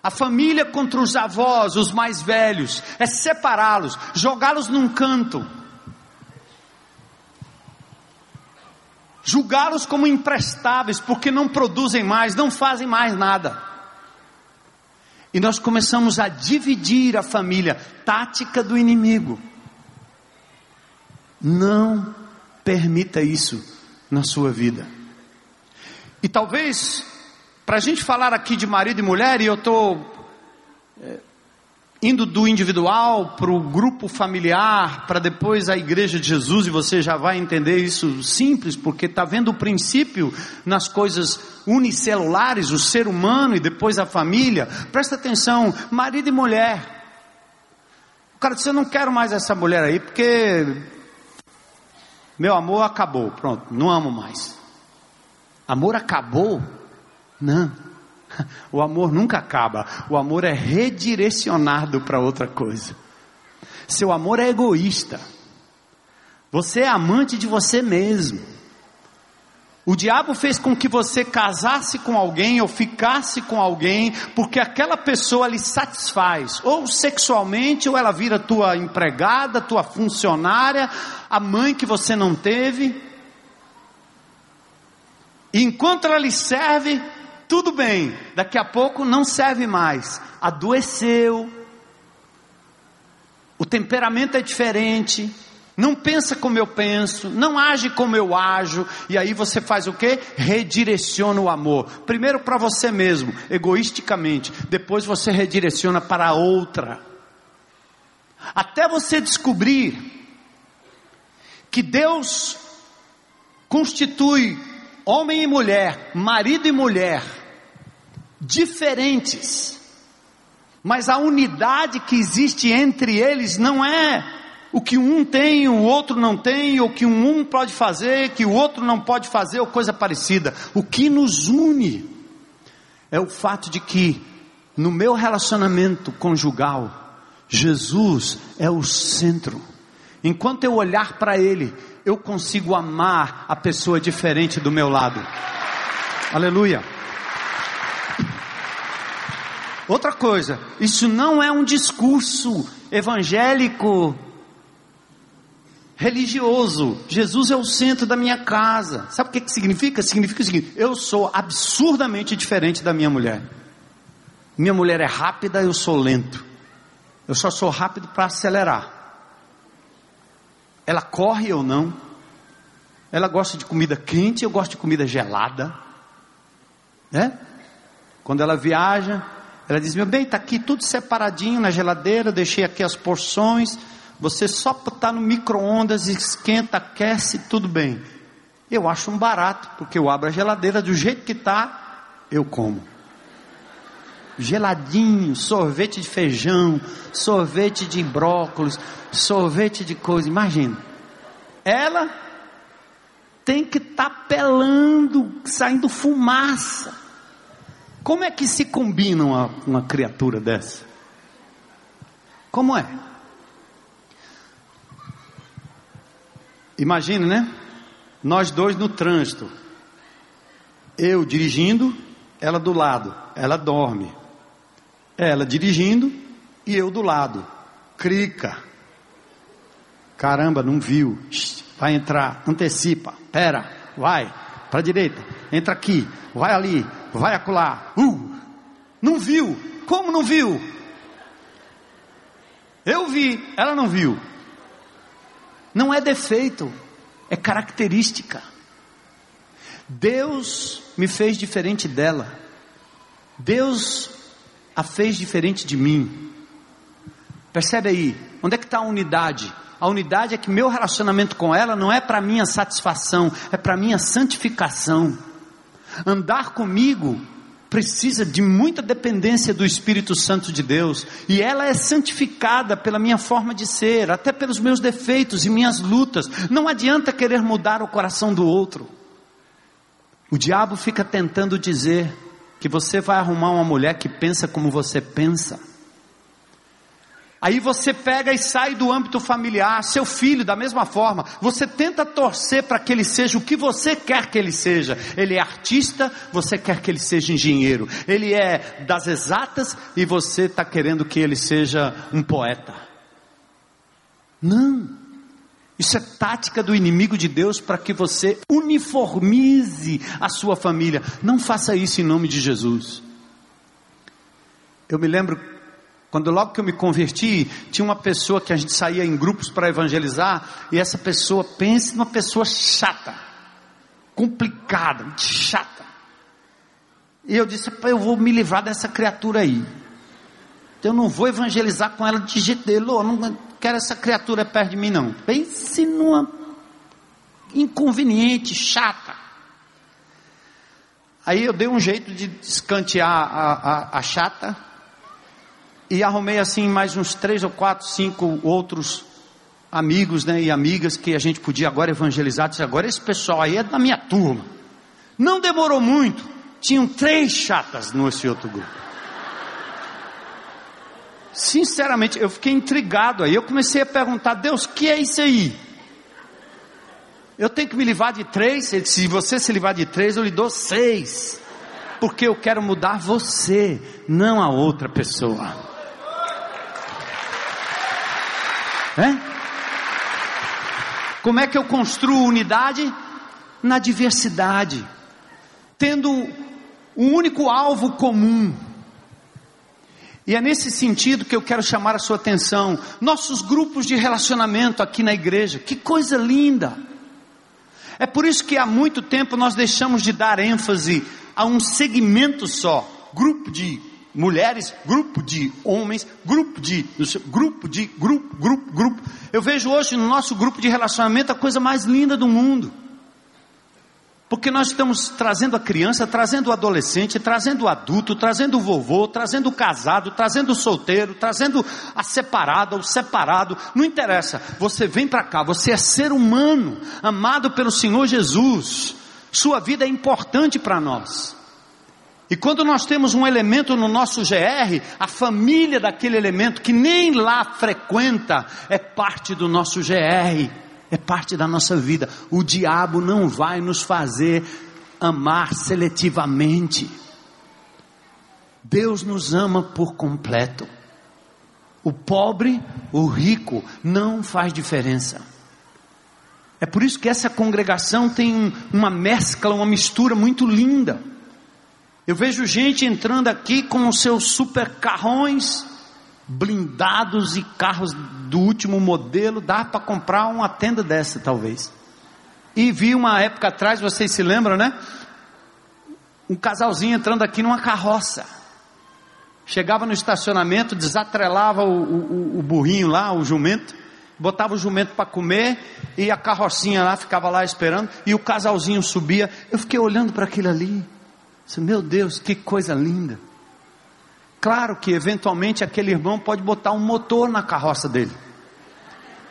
a família contra os avós, os mais velhos, é separá-los, jogá-los num canto, julgá-los como imprestáveis, porque não produzem mais, não fazem mais nada. E nós começamos a dividir a família, tática do inimigo. Não permita isso na sua vida. E talvez, para a gente falar aqui de marido e mulher, e eu estou é, indo do individual para o grupo familiar, para depois a igreja de Jesus, e você já vai entender isso simples, porque está vendo o princípio nas coisas unicelulares, o ser humano e depois a família. Presta atenção, marido e mulher. O cara disse: Eu não quero mais essa mulher aí, porque meu amor acabou, pronto, não amo mais. Amor acabou? Não. *laughs* O amor nunca acaba. O amor é redirecionado para outra coisa. Seu amor é egoísta. Você é amante de você mesmo. O diabo fez com que você casasse com alguém ou ficasse com alguém, porque aquela pessoa lhe satisfaz, ou sexualmente, ou ela vira tua empregada, tua funcionária, a mãe que você não teve. E enquanto ela lhe serve, tudo bem, daqui a pouco não serve mais, adoeceu, o temperamento é diferente, não pensa como eu penso, não age como eu ajo, e aí você faz o que? Redireciona o amor. Primeiro para você mesmo, egoisticamente, depois você redireciona para a outra. Até você descobrir que Deus constitui homem e mulher, marido e mulher, diferentes, mas a unidade que existe entre eles não é o que um tem, o outro não tem, ou que um pode fazer, que o outro não pode fazer, ou coisa parecida. O que nos une é o fato de que, no meu relacionamento conjugal, Jesus é o centro. Enquanto eu olhar para Ele, eu consigo amar a pessoa diferente do meu lado. Aleluia. Outra coisa, isso não é um discurso evangélico religioso. Jesus é o centro da minha casa. Sabe o que, que significa? Significa o seguinte: eu sou absurdamente diferente da minha mulher. Minha mulher é rápida, eu sou lento. Eu só sou rápido para acelerar. Ela corre ou não. Ela gosta de comida quente, eu gosto de comida gelada. Né? Quando ela viaja, ela diz: Meu bem, está aqui tudo separadinho na geladeira, deixei aqui as porções você só está no micro-ondas, esquenta, aquece, tudo bem. Eu acho um barato, porque eu abro a geladeira do jeito que está, eu como. Geladinho, sorvete de feijão, sorvete de brócolis, sorvete de coisa, imagina. Ela tem que estar tá pelando, saindo fumaça. Como é que se combina uma, uma criatura dessa? Como é? Imagine, né? Nós dois no trânsito. Eu dirigindo, ela do lado. Ela dorme. Ela dirigindo e eu do lado. Crica. Caramba, não viu. Vai entrar, antecipa. Pera, vai. Para direita. Entra aqui. Vai ali. Vai acolá. Uh, não viu. Como não viu? Eu vi, ela não viu. Não é defeito, é característica. Deus me fez diferente dela. Deus a fez diferente de mim. Percebe aí? Onde é que está a unidade? A unidade é que meu relacionamento com ela não é para minha satisfação, é para minha santificação. Andar comigo precisa de muita dependência do Espírito Santo de Deus, e ela é santificada pela minha forma de ser, até pelos meus defeitos e minhas lutas. Não adianta querer mudar o coração do outro. O diabo fica tentando dizer que você vai arrumar uma mulher que pensa como você pensa. Aí você pega e sai do âmbito familiar, seu filho da mesma forma, você tenta torcer para que ele seja o que você quer que ele seja. Ele é artista, você quer que ele seja engenheiro. Ele é das exatas e você está querendo que ele seja um poeta. Não. Isso é tática do inimigo de Deus para que você uniformize a sua família. Não faça isso em nome de Jesus. Eu me lembro quando logo que eu me converti, tinha uma pessoa que a gente saía em grupos para evangelizar, e essa pessoa, pense numa pessoa chata, complicada, chata. E eu disse, eu vou me livrar dessa criatura aí. Eu não vou evangelizar com ela de jeito dele, eu não quero essa criatura perto de mim não. Pense numa inconveniente, chata. Aí eu dei um jeito de escantear a, a, a chata, e arrumei assim mais uns três ou quatro, cinco outros amigos né, e amigas que a gente podia agora evangelizar. Disse, agora esse pessoal aí é da minha turma. Não demorou muito, tinham três chatas nesse outro grupo. Sinceramente, eu fiquei intrigado aí. Eu comecei a perguntar, Deus, o que é isso aí? Eu tenho que me livrar de três? Ele disse, se você se livrar de três, eu lhe dou seis. Porque eu quero mudar você, não a outra pessoa. Como é que eu construo unidade? Na diversidade, tendo um único alvo comum. E é nesse sentido que eu quero chamar a sua atenção. Nossos grupos de relacionamento aqui na igreja, que coisa linda! É por isso que há muito tempo nós deixamos de dar ênfase a um segmento só, grupo de mulheres, grupo de homens, grupo de, grupo de, grupo, grupo, grupo. Eu vejo hoje no nosso grupo de relacionamento a coisa mais linda do mundo. Porque nós estamos trazendo a criança, trazendo o adolescente, trazendo o adulto, trazendo o vovô, trazendo o casado, trazendo o solteiro, trazendo a separada, o separado, não interessa. Você vem para cá, você é ser humano, amado pelo Senhor Jesus. Sua vida é importante para nós. E quando nós temos um elemento no nosso GR, a família daquele elemento que nem lá frequenta, é parte do nosso GR, é parte da nossa vida. O diabo não vai nos fazer amar seletivamente. Deus nos ama por completo. O pobre, o rico, não faz diferença. É por isso que essa congregação tem uma mescla, uma mistura muito linda. Eu vejo gente entrando aqui com os seus super carrões, blindados e carros do último modelo, dá para comprar uma tenda dessa talvez. E vi uma época atrás, vocês se lembram, né? Um casalzinho entrando aqui numa carroça. Chegava no estacionamento, desatrelava o, o, o burrinho lá, o jumento, botava o jumento para comer e a carrocinha lá ficava lá esperando e o casalzinho subia. Eu fiquei olhando para aquilo ali. Meu Deus, que coisa linda. Claro que eventualmente aquele irmão pode botar um motor na carroça dele.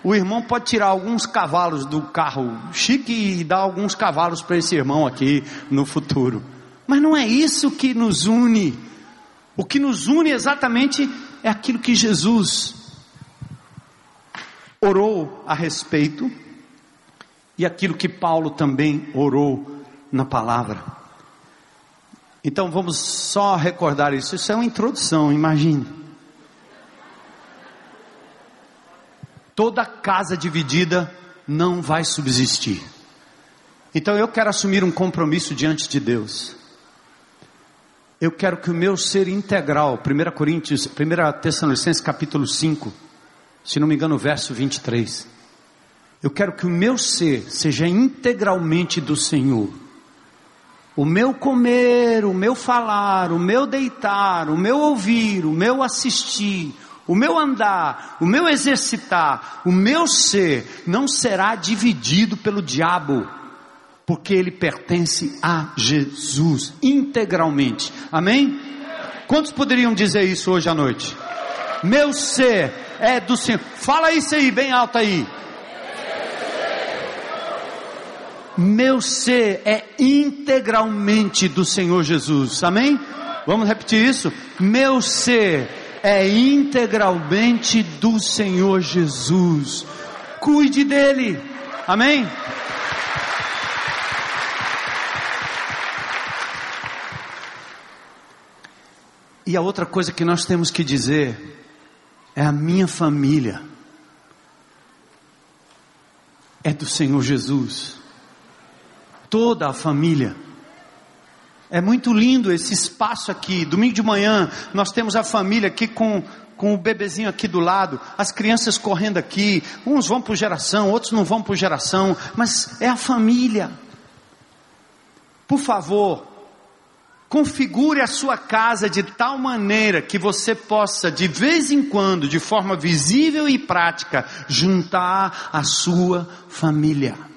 O irmão pode tirar alguns cavalos do carro chique e dar alguns cavalos para esse irmão aqui no futuro. Mas não é isso que nos une. O que nos une exatamente é aquilo que Jesus orou a respeito e aquilo que Paulo também orou na palavra. Então vamos só recordar isso. Isso é uma introdução, imagine. Toda casa dividida não vai subsistir. Então eu quero assumir um compromisso diante de Deus. Eu quero que o meu ser integral, 1 Coríntios, 1 Tessalonicenses capítulo 5, se não me engano, verso 23. Eu quero que o meu ser seja integralmente do Senhor o meu comer, o meu falar, o meu deitar, o meu ouvir, o meu assistir, o meu andar, o meu exercitar, o meu ser não será dividido pelo diabo, porque ele pertence a Jesus integralmente. Amém? Quantos poderiam dizer isso hoje à noite? Meu ser é do Senhor. Fala isso aí, bem alto aí. Meu ser é integralmente do Senhor Jesus. Amém? Vamos repetir isso? Meu ser é integralmente do Senhor Jesus. Cuide dele. Amém? E a outra coisa que nós temos que dizer é a minha família é do Senhor Jesus. Toda a família. É muito lindo esse espaço aqui. Domingo de manhã, nós temos a família aqui com, com o bebezinho aqui do lado, as crianças correndo aqui. Uns vão por geração, outros não vão por geração, mas é a família. Por favor, configure a sua casa de tal maneira que você possa, de vez em quando, de forma visível e prática, juntar a sua família.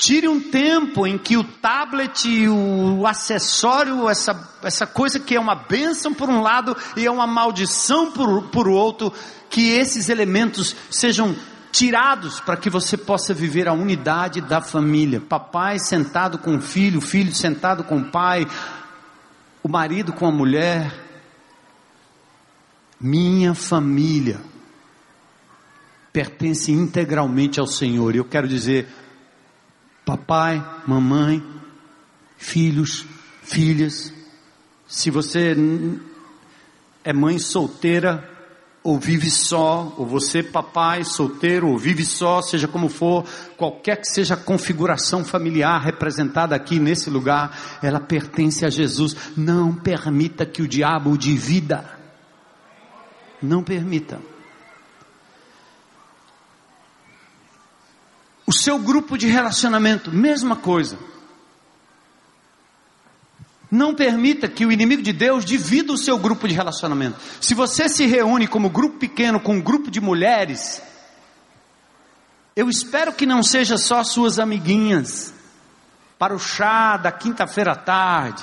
Tire um tempo em que o tablet, o acessório, essa, essa coisa que é uma bênção por um lado e é uma maldição por, por outro, que esses elementos sejam tirados para que você possa viver a unidade da família. Papai sentado com o filho, o filho sentado com o pai, o marido com a mulher. Minha família pertence integralmente ao Senhor. Eu quero dizer, papai, mamãe, filhos, filhas. Se você é mãe solteira, ou vive só, ou você papai solteiro, ou vive só, seja como for, qualquer que seja a configuração familiar representada aqui nesse lugar, ela pertence a Jesus. Não permita que o diabo divida. Não permita. O seu grupo de relacionamento, mesma coisa. Não permita que o inimigo de Deus divida o seu grupo de relacionamento. Se você se reúne como grupo pequeno com um grupo de mulheres, eu espero que não seja só suas amiguinhas para o chá da quinta-feira à tarde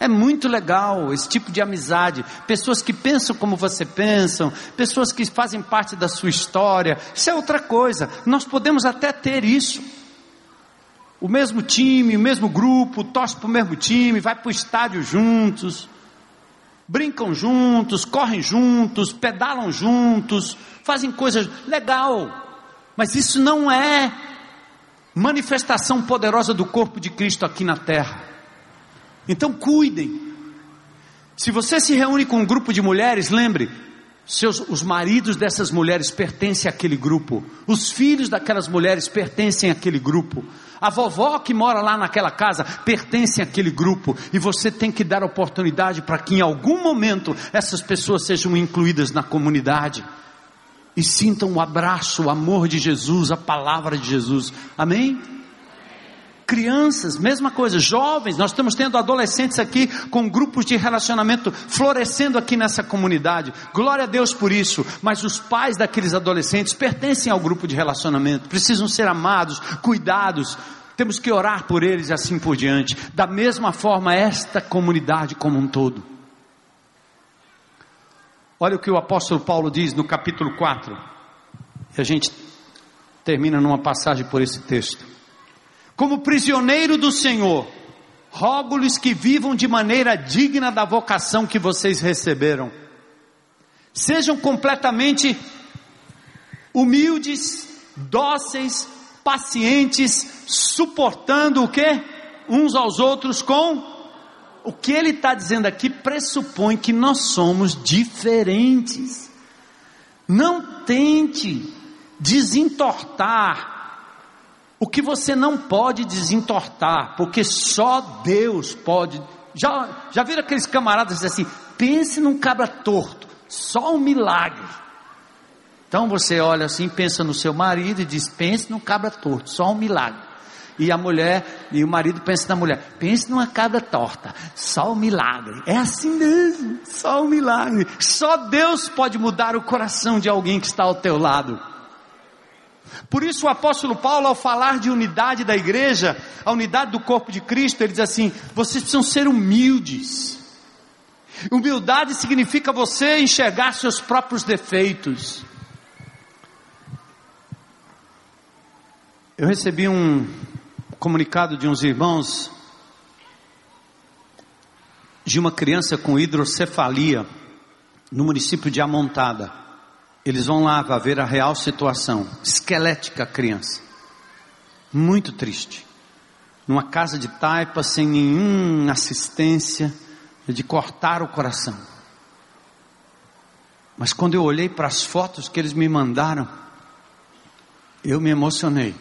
é muito legal esse tipo de amizade. Pessoas que pensam como você pensa, pessoas que fazem parte da sua história. Isso é outra coisa. Nós podemos até ter isso. O mesmo time, o mesmo grupo, torce para o mesmo time, vai para o estádio juntos, brincam juntos, correm juntos, pedalam juntos, fazem coisas legal. Mas isso não é manifestação poderosa do corpo de Cristo aqui na terra. Então cuidem. Se você se reúne com um grupo de mulheres, lembre, seus, os maridos dessas mulheres pertencem àquele grupo, os filhos daquelas mulheres pertencem àquele grupo, a vovó que mora lá naquela casa pertence àquele grupo, e você tem que dar oportunidade para que em algum momento essas pessoas sejam incluídas na comunidade e sintam o abraço, o amor de Jesus, a palavra de Jesus. Amém? Crianças, mesma coisa, jovens, nós estamos tendo adolescentes aqui com grupos de relacionamento florescendo aqui nessa comunidade. Glória a Deus por isso. Mas os pais daqueles adolescentes pertencem ao grupo de relacionamento, precisam ser amados, cuidados. Temos que orar por eles e assim por diante. Da mesma forma, esta comunidade como um todo. Olha o que o apóstolo Paulo diz no capítulo 4. E a gente termina numa passagem por esse texto. Como prisioneiro do Senhor, rogo-lhes que vivam de maneira digna da vocação que vocês receberam. Sejam completamente humildes, dóceis, pacientes, suportando o que? Uns aos outros com. O que ele está dizendo aqui pressupõe que nós somos diferentes. Não tente desentortar o que você não pode desentortar, porque só Deus pode. Já, já viram aqueles camaradas assim: pense num cabra torto, só um milagre. Então você olha assim, pensa no seu marido e diz: pense num cabra torto, só um milagre. E a mulher, e o marido pensa na mulher, pense numa cabra torta, só o milagre. É assim mesmo, só o milagre. Só Deus pode mudar o coração de alguém que está ao teu lado. Por isso o apóstolo Paulo, ao falar de unidade da igreja, a unidade do corpo de Cristo, ele diz assim: vocês precisam ser humildes. Humildade significa você enxergar seus próprios defeitos. Eu recebi um comunicado de uns irmãos de uma criança com hidrocefalia no município de Amontada. Eles vão lá para ver a real situação. Esquelética criança. Muito triste. Numa casa de taipa, sem nenhuma assistência, de cortar o coração. Mas quando eu olhei para as fotos que eles me mandaram, eu me emocionei.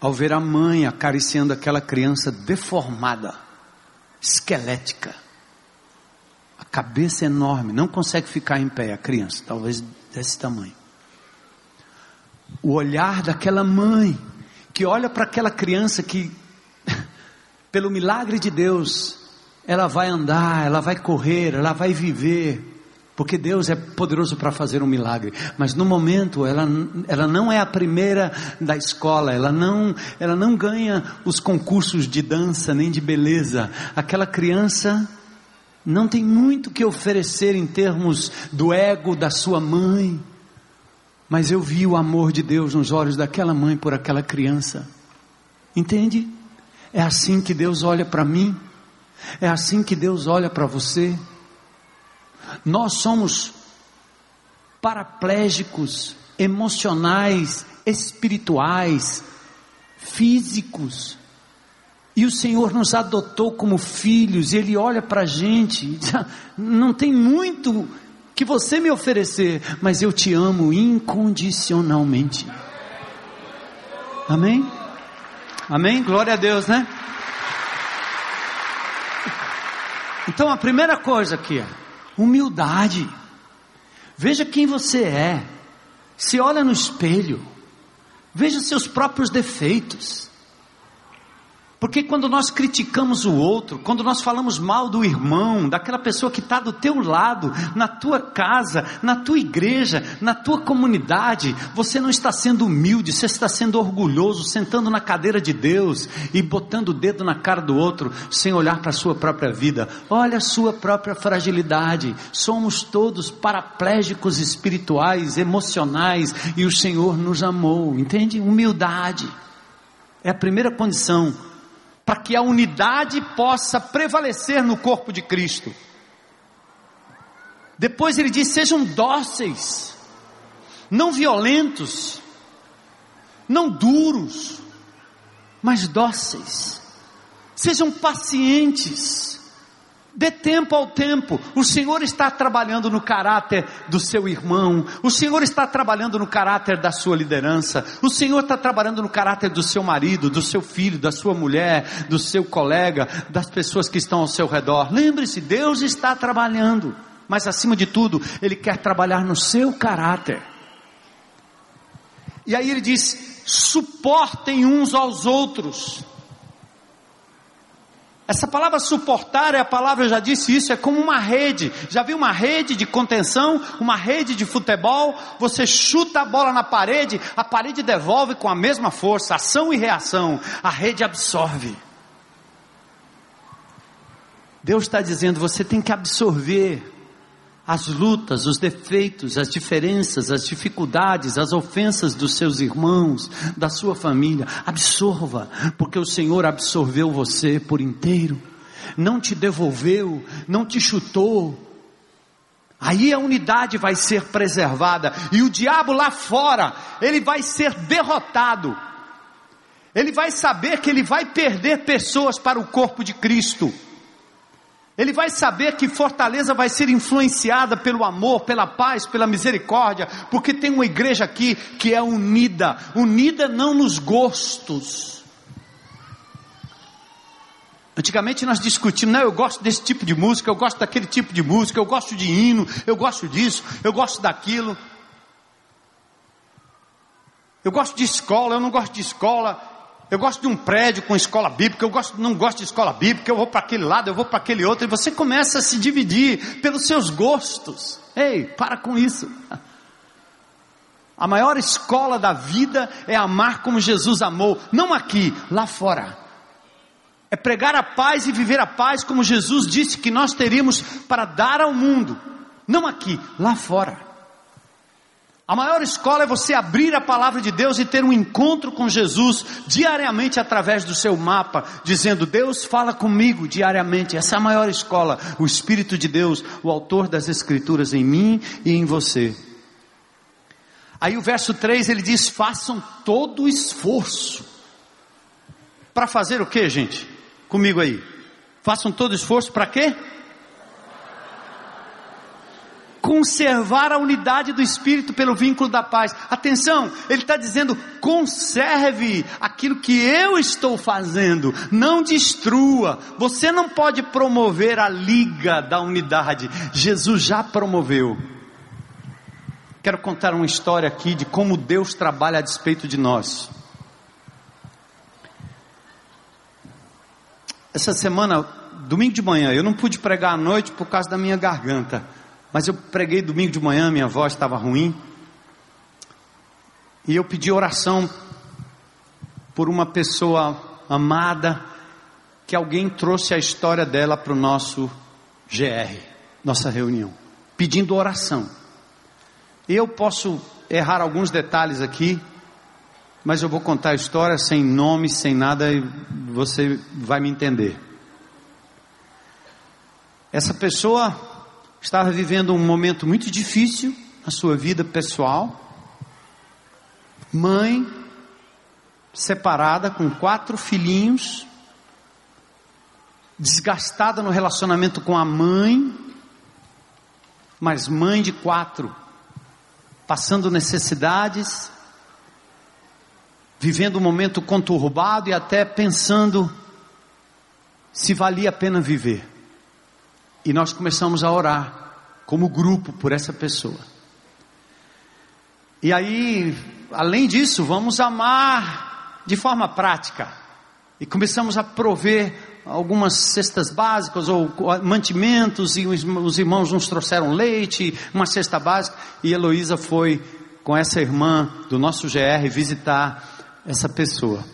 Ao ver a mãe acariciando aquela criança deformada, esquelética cabeça enorme, não consegue ficar em pé, a criança, talvez desse tamanho. O olhar daquela mãe, que olha para aquela criança que, *laughs* pelo milagre de Deus, ela vai andar, ela vai correr, ela vai viver, porque Deus é poderoso para fazer um milagre, mas no momento ela, ela não é a primeira da escola, ela não, ela não ganha os concursos de dança nem de beleza. Aquela criança não tem muito que oferecer em termos do ego da sua mãe, mas eu vi o amor de Deus nos olhos daquela mãe por aquela criança. Entende? É assim que Deus olha para mim, é assim que Deus olha para você. Nós somos paraplégicos, emocionais, espirituais, físicos. E o Senhor nos adotou como filhos, e Ele olha para a gente, não tem muito que você me oferecer, mas eu te amo incondicionalmente. Amém? Amém? Glória a Deus, né? Então a primeira coisa aqui, humildade. Veja quem você é. Se olha no espelho. Veja seus próprios defeitos. Porque quando nós criticamos o outro, quando nós falamos mal do irmão, daquela pessoa que está do teu lado, na tua casa, na tua igreja, na tua comunidade, você não está sendo humilde, você está sendo orgulhoso, sentando na cadeira de Deus e botando o dedo na cara do outro, sem olhar para a sua própria vida. Olha a sua própria fragilidade. Somos todos paraplégicos espirituais, emocionais, e o Senhor nos amou, entende? Humildade. É a primeira condição para que a unidade possa prevalecer no corpo de Cristo. Depois ele diz: sejam dóceis, não violentos, não duros, mas dóceis, sejam pacientes, Dê tempo ao tempo. O Senhor está trabalhando no caráter do seu irmão. O Senhor está trabalhando no caráter da sua liderança. O Senhor está trabalhando no caráter do seu marido, do seu filho, da sua mulher, do seu colega, das pessoas que estão ao seu redor. Lembre-se, Deus está trabalhando. Mas acima de tudo, Ele quer trabalhar no seu caráter. E aí ele diz: suportem uns aos outros. Essa palavra suportar é a palavra, eu já disse isso, é como uma rede. Já viu uma rede de contenção, uma rede de futebol? Você chuta a bola na parede, a parede devolve com a mesma força, ação e reação. A rede absorve. Deus está dizendo: você tem que absorver as lutas, os defeitos, as diferenças, as dificuldades, as ofensas dos seus irmãos, da sua família. Absorva, porque o Senhor absorveu você por inteiro, não te devolveu, não te chutou. Aí a unidade vai ser preservada e o diabo lá fora, ele vai ser derrotado. Ele vai saber que ele vai perder pessoas para o corpo de Cristo. Ele vai saber que Fortaleza vai ser influenciada pelo amor, pela paz, pela misericórdia, porque tem uma igreja aqui que é unida, unida não nos gostos. Antigamente nós discutimos, não, eu gosto desse tipo de música, eu gosto daquele tipo de música, eu gosto de hino, eu gosto disso, eu gosto daquilo. Eu gosto de escola, eu não gosto de escola. Eu gosto de um prédio com escola bíblica, eu gosto, não gosto de escola bíblica, eu vou para aquele lado, eu vou para aquele outro, e você começa a se dividir pelos seus gostos. Ei, para com isso. A maior escola da vida é amar como Jesus amou, não aqui, lá fora. É pregar a paz e viver a paz como Jesus disse que nós teríamos para dar ao mundo, não aqui, lá fora. A maior escola é você abrir a palavra de Deus e ter um encontro com Jesus diariamente através do seu mapa, dizendo: Deus fala comigo diariamente. Essa é a maior escola, o Espírito de Deus, o autor das Escrituras em mim e em você. Aí o verso 3 ele diz: façam todo o esforço. Para fazer o que, gente? Comigo aí. Façam todo o esforço para quê? Conservar a unidade do Espírito pelo vínculo da paz. Atenção, ele está dizendo: conserve aquilo que eu estou fazendo, não destrua. Você não pode promover a liga da unidade, Jesus já promoveu. Quero contar uma história aqui de como Deus trabalha a despeito de nós. Essa semana, domingo de manhã, eu não pude pregar à noite por causa da minha garganta. Mas eu preguei domingo de manhã, minha voz estava ruim. E eu pedi oração por uma pessoa amada, que alguém trouxe a história dela para o nosso GR, nossa reunião, pedindo oração. Eu posso errar alguns detalhes aqui, mas eu vou contar a história sem nome, sem nada, e você vai me entender. Essa pessoa estava vivendo um momento muito difícil na sua vida pessoal. Mãe, separada com quatro filhinhos, desgastada no relacionamento com a mãe, mas mãe de quatro, passando necessidades, vivendo um momento conturbado e até pensando se valia a pena viver. E nós começamos a orar, como grupo, por essa pessoa. E aí, além disso, vamos amar de forma prática. E começamos a prover algumas cestas básicas ou mantimentos, e os irmãos nos trouxeram leite, uma cesta básica, e Heloísa foi com essa irmã do nosso GR visitar essa pessoa.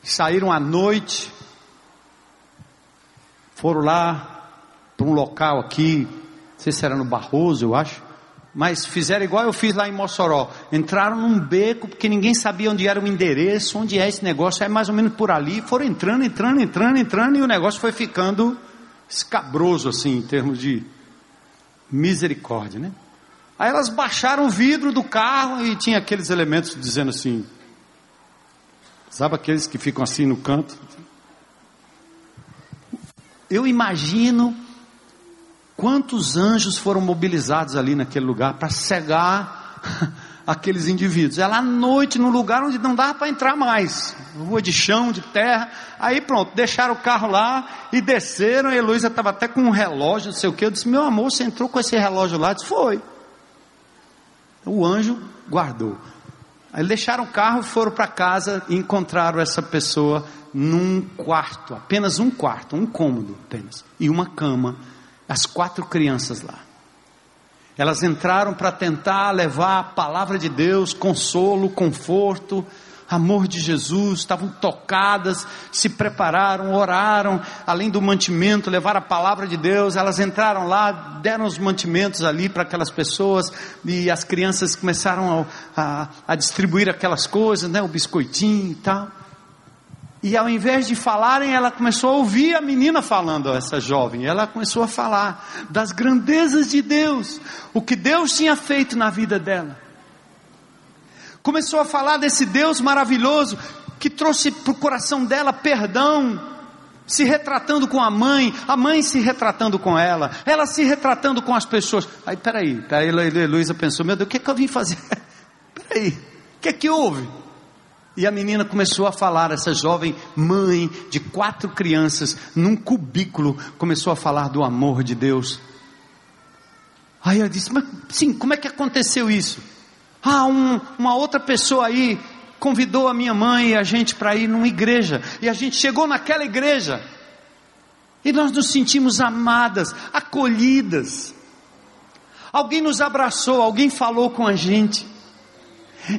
Saíram à noite, foram lá, para um local aqui, não sei se era no Barroso, eu acho, mas fizeram igual eu fiz lá em Mossoró. Entraram num beco, porque ninguém sabia onde era o endereço, onde é esse negócio, é mais ou menos por ali. Foram entrando, entrando, entrando, entrando, e o negócio foi ficando escabroso, assim, em termos de misericórdia, né? Aí elas baixaram o vidro do carro e tinha aqueles elementos dizendo assim, sabe aqueles que ficam assim no canto? Eu imagino Quantos anjos foram mobilizados ali naquele lugar para cegar *laughs* aqueles indivíduos? Ela à noite, no lugar onde não dava para entrar mais, rua de chão, de terra. Aí pronto, deixaram o carro lá e desceram. A Heloísa estava até com um relógio, não sei o que. Eu disse: Meu amor, você entrou com esse relógio lá? Eu disse: Foi. O anjo guardou. Aí deixaram o carro, foram para casa e encontraram essa pessoa num quarto, apenas um quarto, um cômodo apenas, e uma cama as quatro crianças lá. Elas entraram para tentar levar a palavra de Deus, consolo, conforto, amor de Jesus, estavam tocadas, se prepararam, oraram, além do mantimento, levaram a palavra de Deus, elas entraram lá, deram os mantimentos ali para aquelas pessoas, e as crianças começaram a, a, a distribuir aquelas coisas, né, o biscoitinho e tal. E ao invés de falarem, ela começou a ouvir a menina falando, essa jovem. Ela começou a falar das grandezas de Deus, o que Deus tinha feito na vida dela. Começou a falar desse Deus maravilhoso que trouxe para o coração dela perdão, se retratando com a mãe, a mãe se retratando com ela, ela se retratando com as pessoas. Aí, peraí, peraí, Luísa pensou: meu Deus, o que, é que eu vim fazer? *laughs* Peraí, o que é que houve? E a menina começou a falar, essa jovem mãe de quatro crianças, num cubículo, começou a falar do amor de Deus. Aí eu disse, mas sim, como é que aconteceu isso? Ah, um, uma outra pessoa aí convidou a minha mãe e a gente para ir numa igreja. E a gente chegou naquela igreja. E nós nos sentimos amadas, acolhidas. Alguém nos abraçou, alguém falou com a gente.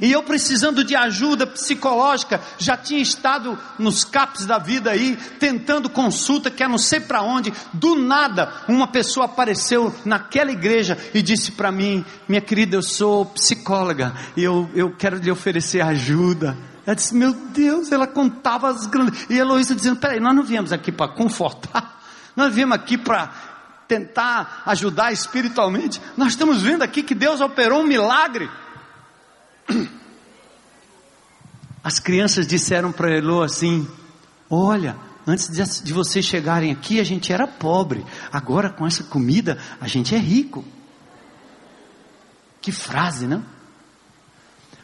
E eu precisando de ajuda psicológica, já tinha estado nos CAPs da vida aí, tentando consulta, que é não sei para onde. Do nada, uma pessoa apareceu naquela igreja e disse para mim: Minha querida, eu sou psicóloga e eu, eu quero lhe oferecer ajuda. Ela disse: Meu Deus, ela contava as grandes. E a Heloísa dizendo: Peraí, nós não viemos aqui para confortar, *laughs* nós viemos aqui para tentar ajudar espiritualmente. Nós estamos vendo aqui que Deus operou um milagre. *clears throat* As crianças disseram para Elô assim: Olha, antes de, vocês chegarem aqui a gente era pobre, agora com essa comida a gente é rico. Que frase, não?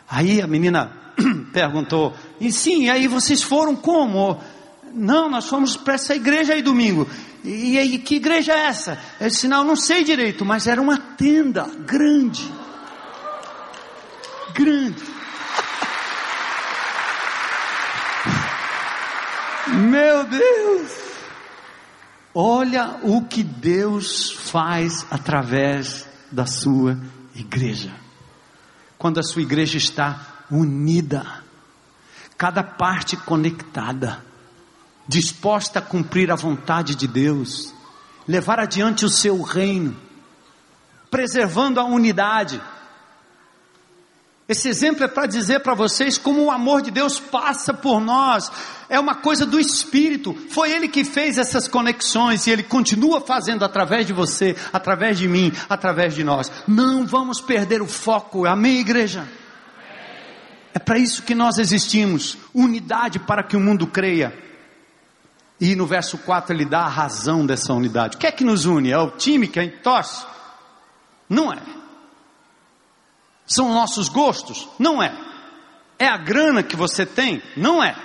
Aí a menina *clears throat* perguntou: E sim, aí vocês foram como? Não, nós fomos para essa igreja aí domingo. E aí, que igreja é essa? Disse: Não, não sei direito, mas era uma tenda grande. Grande. Meu Deus! Olha o que Deus faz através da sua igreja. Quando a sua igreja está unida, cada parte conectada, disposta a cumprir a vontade de Deus, levar adiante o seu reino, preservando a unidade, esse exemplo é para dizer para vocês como o amor de Deus passa por nós. É uma coisa do Espírito. Foi Ele que fez essas conexões e Ele continua fazendo através de você, através de mim, através de nós. Não vamos perder o foco. Amém, igreja? É para isso que nós existimos. Unidade para que o mundo creia. E no verso 4 ele dá a razão dessa unidade. O que é que nos une? É o time que a gente torce? Não é. São nossos gostos? Não é. É a grana que você tem? Não é.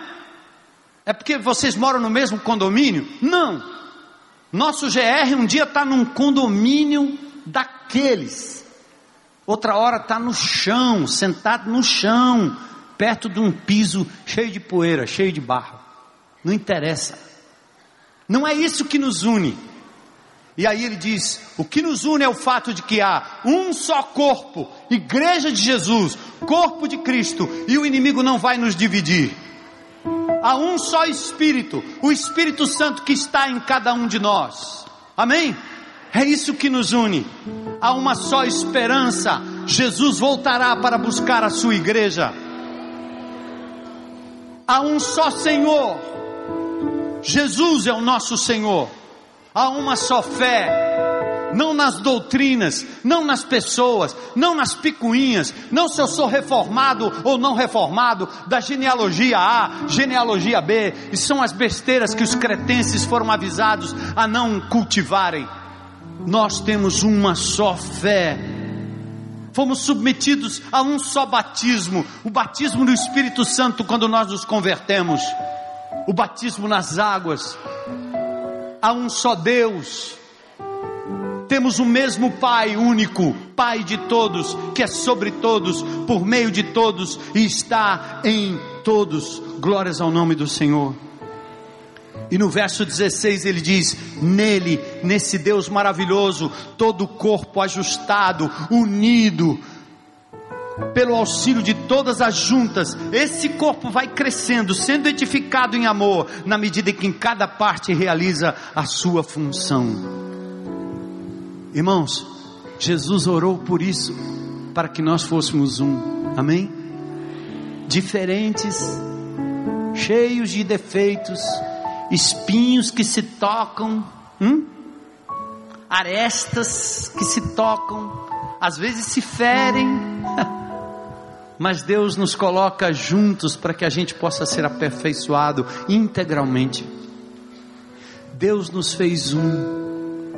É porque vocês moram no mesmo condomínio? Não. Nosso GR um dia está num condomínio daqueles. Outra hora está no chão, sentado no chão, perto de um piso cheio de poeira, cheio de barro. Não interessa. Não é isso que nos une. E aí ele diz: o que nos une é o fato de que há um só corpo, igreja de Jesus, corpo de Cristo, e o inimigo não vai nos dividir. Há um só Espírito, o Espírito Santo que está em cada um de nós. Amém? É isso que nos une. Há uma só esperança: Jesus voltará para buscar a sua igreja. Há um só Senhor, Jesus é o nosso Senhor. Há uma só fé, não nas doutrinas, não nas pessoas, não nas picuinhas, não se eu sou reformado ou não reformado, da genealogia A, genealogia B, e são as besteiras que os cretenses foram avisados a não cultivarem. Nós temos uma só fé, fomos submetidos a um só batismo, o batismo do Espírito Santo quando nós nos convertemos, o batismo nas águas, há um só Deus. Temos o mesmo Pai único, Pai de todos, que é sobre todos, por meio de todos e está em todos. Glórias ao nome do Senhor. E no verso 16 ele diz: Nele, nesse Deus maravilhoso, todo o corpo ajustado, unido, pelo auxílio de todas as juntas, esse corpo vai crescendo, sendo edificado em amor, na medida em que em cada parte realiza a sua função. Irmãos, Jesus orou por isso, para que nós fôssemos um, amém? Diferentes, cheios de defeitos, espinhos que se tocam, hum? arestas que se tocam, às vezes se ferem. Mas Deus nos coloca juntos para que a gente possa ser aperfeiçoado integralmente. Deus nos fez um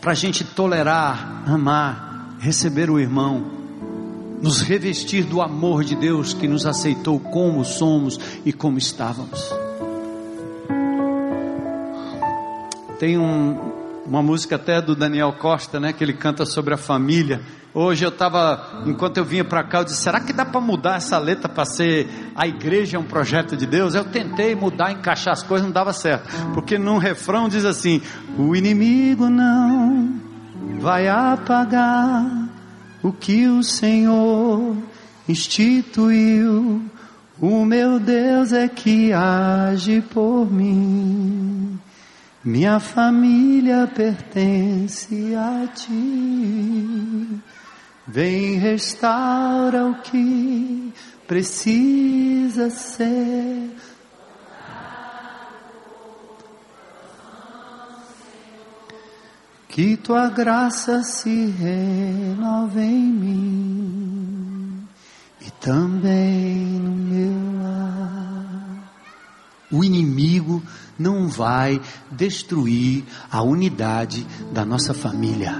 para a gente tolerar, amar, receber o irmão, nos revestir do amor de Deus que nos aceitou como somos e como estávamos. Tem um, Uma música até do Daniel Costa, né? Que ele canta sobre a família. Hoje eu estava, enquanto eu vinha para cá, eu disse: será que dá para mudar essa letra para ser a igreja é um projeto de Deus? Eu tentei mudar, encaixar as coisas, não dava certo. Porque num refrão diz assim: o inimigo não vai apagar o que o Senhor instituiu. O meu Deus é que age por mim. Minha família pertence a ti. Vem restaura o que precisa ser. Que tua graça se renove em mim e também no meu lar. O inimigo não vai destruir a unidade da nossa família.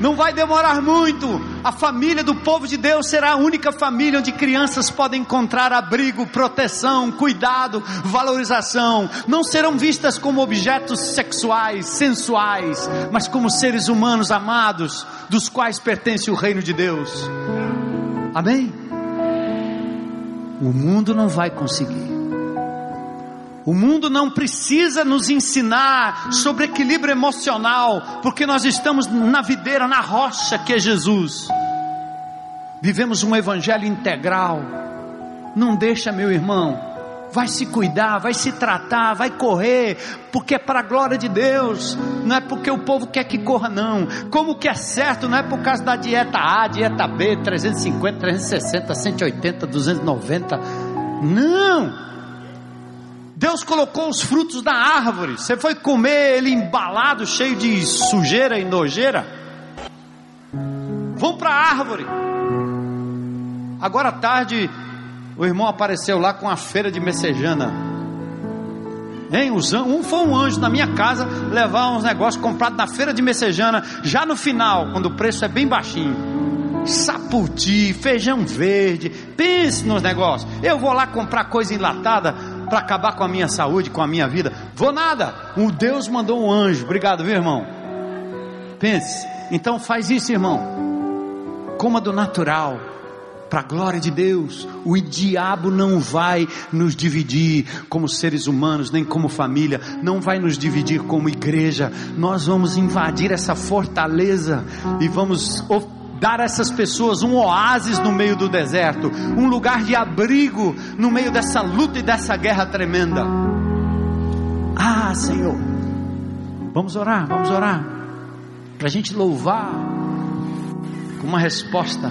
Não vai demorar muito. A família do povo de Deus será a única família onde crianças podem encontrar abrigo, proteção, cuidado, valorização. Não serão vistas como objetos sexuais, sensuais, mas como seres humanos amados, dos quais pertence o reino de Deus. Amém? O mundo não vai conseguir. O mundo não precisa nos ensinar sobre equilíbrio emocional, porque nós estamos na videira, na rocha que é Jesus. Vivemos um evangelho integral. Não deixa, meu irmão, vai se cuidar, vai se tratar, vai correr, porque é para a glória de Deus, não é porque o povo quer que corra, não. Como que é certo, não é por causa da dieta A, dieta B, 350, 360, 180, 290. Não! Deus colocou os frutos da árvore. Você foi comer ele embalado, cheio de sujeira e nojeira? Vão para a árvore. Agora à tarde, o irmão apareceu lá com a feira de messejana. Hein? Um foi um anjo na minha casa levar uns negócios comprados na feira de messejana, já no final, quando o preço é bem baixinho. Saputi, feijão verde, pense nos negócios. Eu vou lá comprar coisa enlatada para acabar com a minha saúde, com a minha vida. Vou nada. O Deus mandou um anjo. Obrigado, viu, irmão? Pense. Então faz isso, irmão. Coma do natural. Para a glória de Deus, o diabo não vai nos dividir como seres humanos, nem como família, não vai nos dividir como igreja. Nós vamos invadir essa fortaleza e vamos dar a essas pessoas um oásis no meio do deserto, um lugar de abrigo no meio dessa luta e dessa guerra tremenda. Ah, Senhor, vamos orar, vamos orar, para a gente louvar com uma resposta.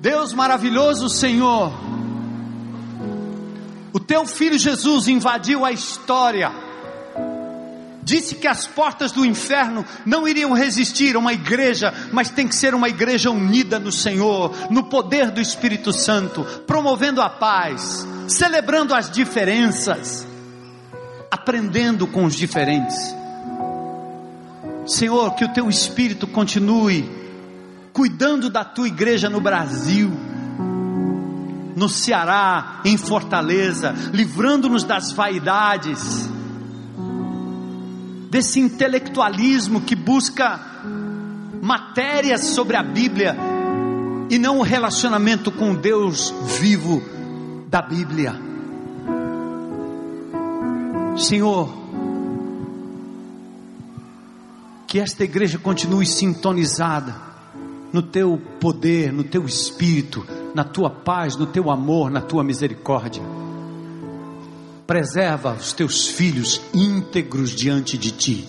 Deus maravilhoso, Senhor, o teu filho Jesus invadiu a história disse que as portas do inferno não iriam resistir a uma igreja, mas tem que ser uma igreja unida no Senhor, no poder do Espírito Santo, promovendo a paz, celebrando as diferenças, aprendendo com os diferentes. Senhor, que o teu Espírito continue cuidando da tua igreja no Brasil, no Ceará, em Fortaleza, livrando-nos das vaidades desse intelectualismo que busca matérias sobre a Bíblia e não o relacionamento com Deus vivo da Bíblia. Senhor, que esta igreja continue sintonizada no teu poder, no teu espírito, na tua paz, no teu amor, na tua misericórdia preserva os teus filhos íntegros diante de ti.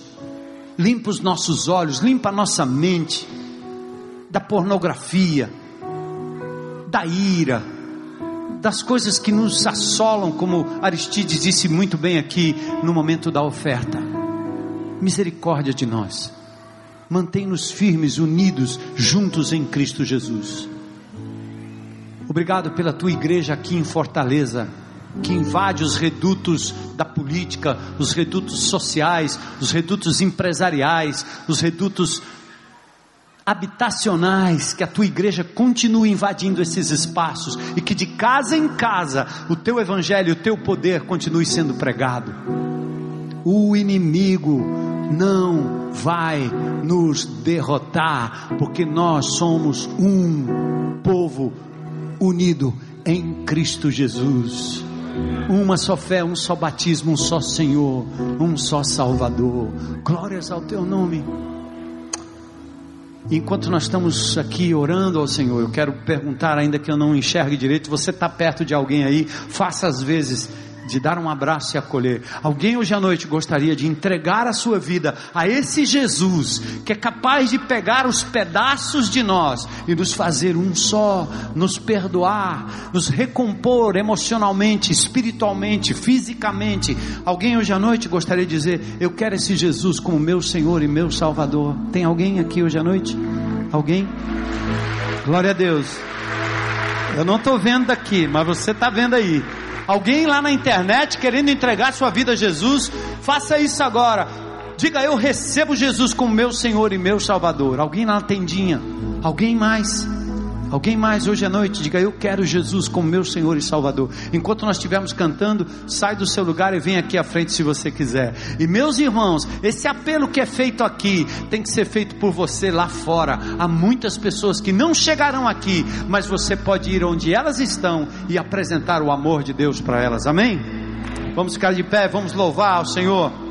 Limpa os nossos olhos, limpa a nossa mente da pornografia, da ira, das coisas que nos assolam, como Aristides disse muito bem aqui no momento da oferta. Misericórdia de nós. Mantém-nos firmes, unidos, juntos em Cristo Jesus. Obrigado pela tua igreja aqui em Fortaleza que invade os redutos da política, os redutos sociais, os redutos empresariais, os redutos habitacionais, que a tua igreja continue invadindo esses espaços e que de casa em casa o teu evangelho, o teu poder continue sendo pregado. O inimigo não vai nos derrotar, porque nós somos um povo unido em Cristo Jesus. Uma só fé, um só batismo, um só Senhor, um só Salvador. Glórias ao teu nome. Enquanto nós estamos aqui orando ao Senhor, eu quero perguntar, ainda que eu não enxergue direito, você está perto de alguém aí, faça às vezes de dar um abraço e acolher. Alguém hoje à noite gostaria de entregar a sua vida a esse Jesus, que é capaz de pegar os pedaços de nós e nos fazer um só, nos perdoar, nos recompor emocionalmente, espiritualmente, fisicamente. Alguém hoje à noite gostaria de dizer: Eu quero esse Jesus como meu Senhor e meu Salvador. Tem alguém aqui hoje à noite? Alguém? Glória a Deus. Eu não estou vendo daqui, mas você está vendo aí. Alguém lá na internet querendo entregar sua vida a Jesus, faça isso agora. Diga eu recebo Jesus como meu Senhor e meu Salvador. Alguém lá na tendinha? Alguém mais? Alguém mais hoje à noite, diga eu quero Jesus como meu Senhor e Salvador. Enquanto nós estivermos cantando, sai do seu lugar e vem aqui à frente se você quiser. E meus irmãos, esse apelo que é feito aqui tem que ser feito por você lá fora. Há muitas pessoas que não chegarão aqui, mas você pode ir onde elas estão e apresentar o amor de Deus para elas. Amém? Vamos ficar de pé, vamos louvar ao Senhor.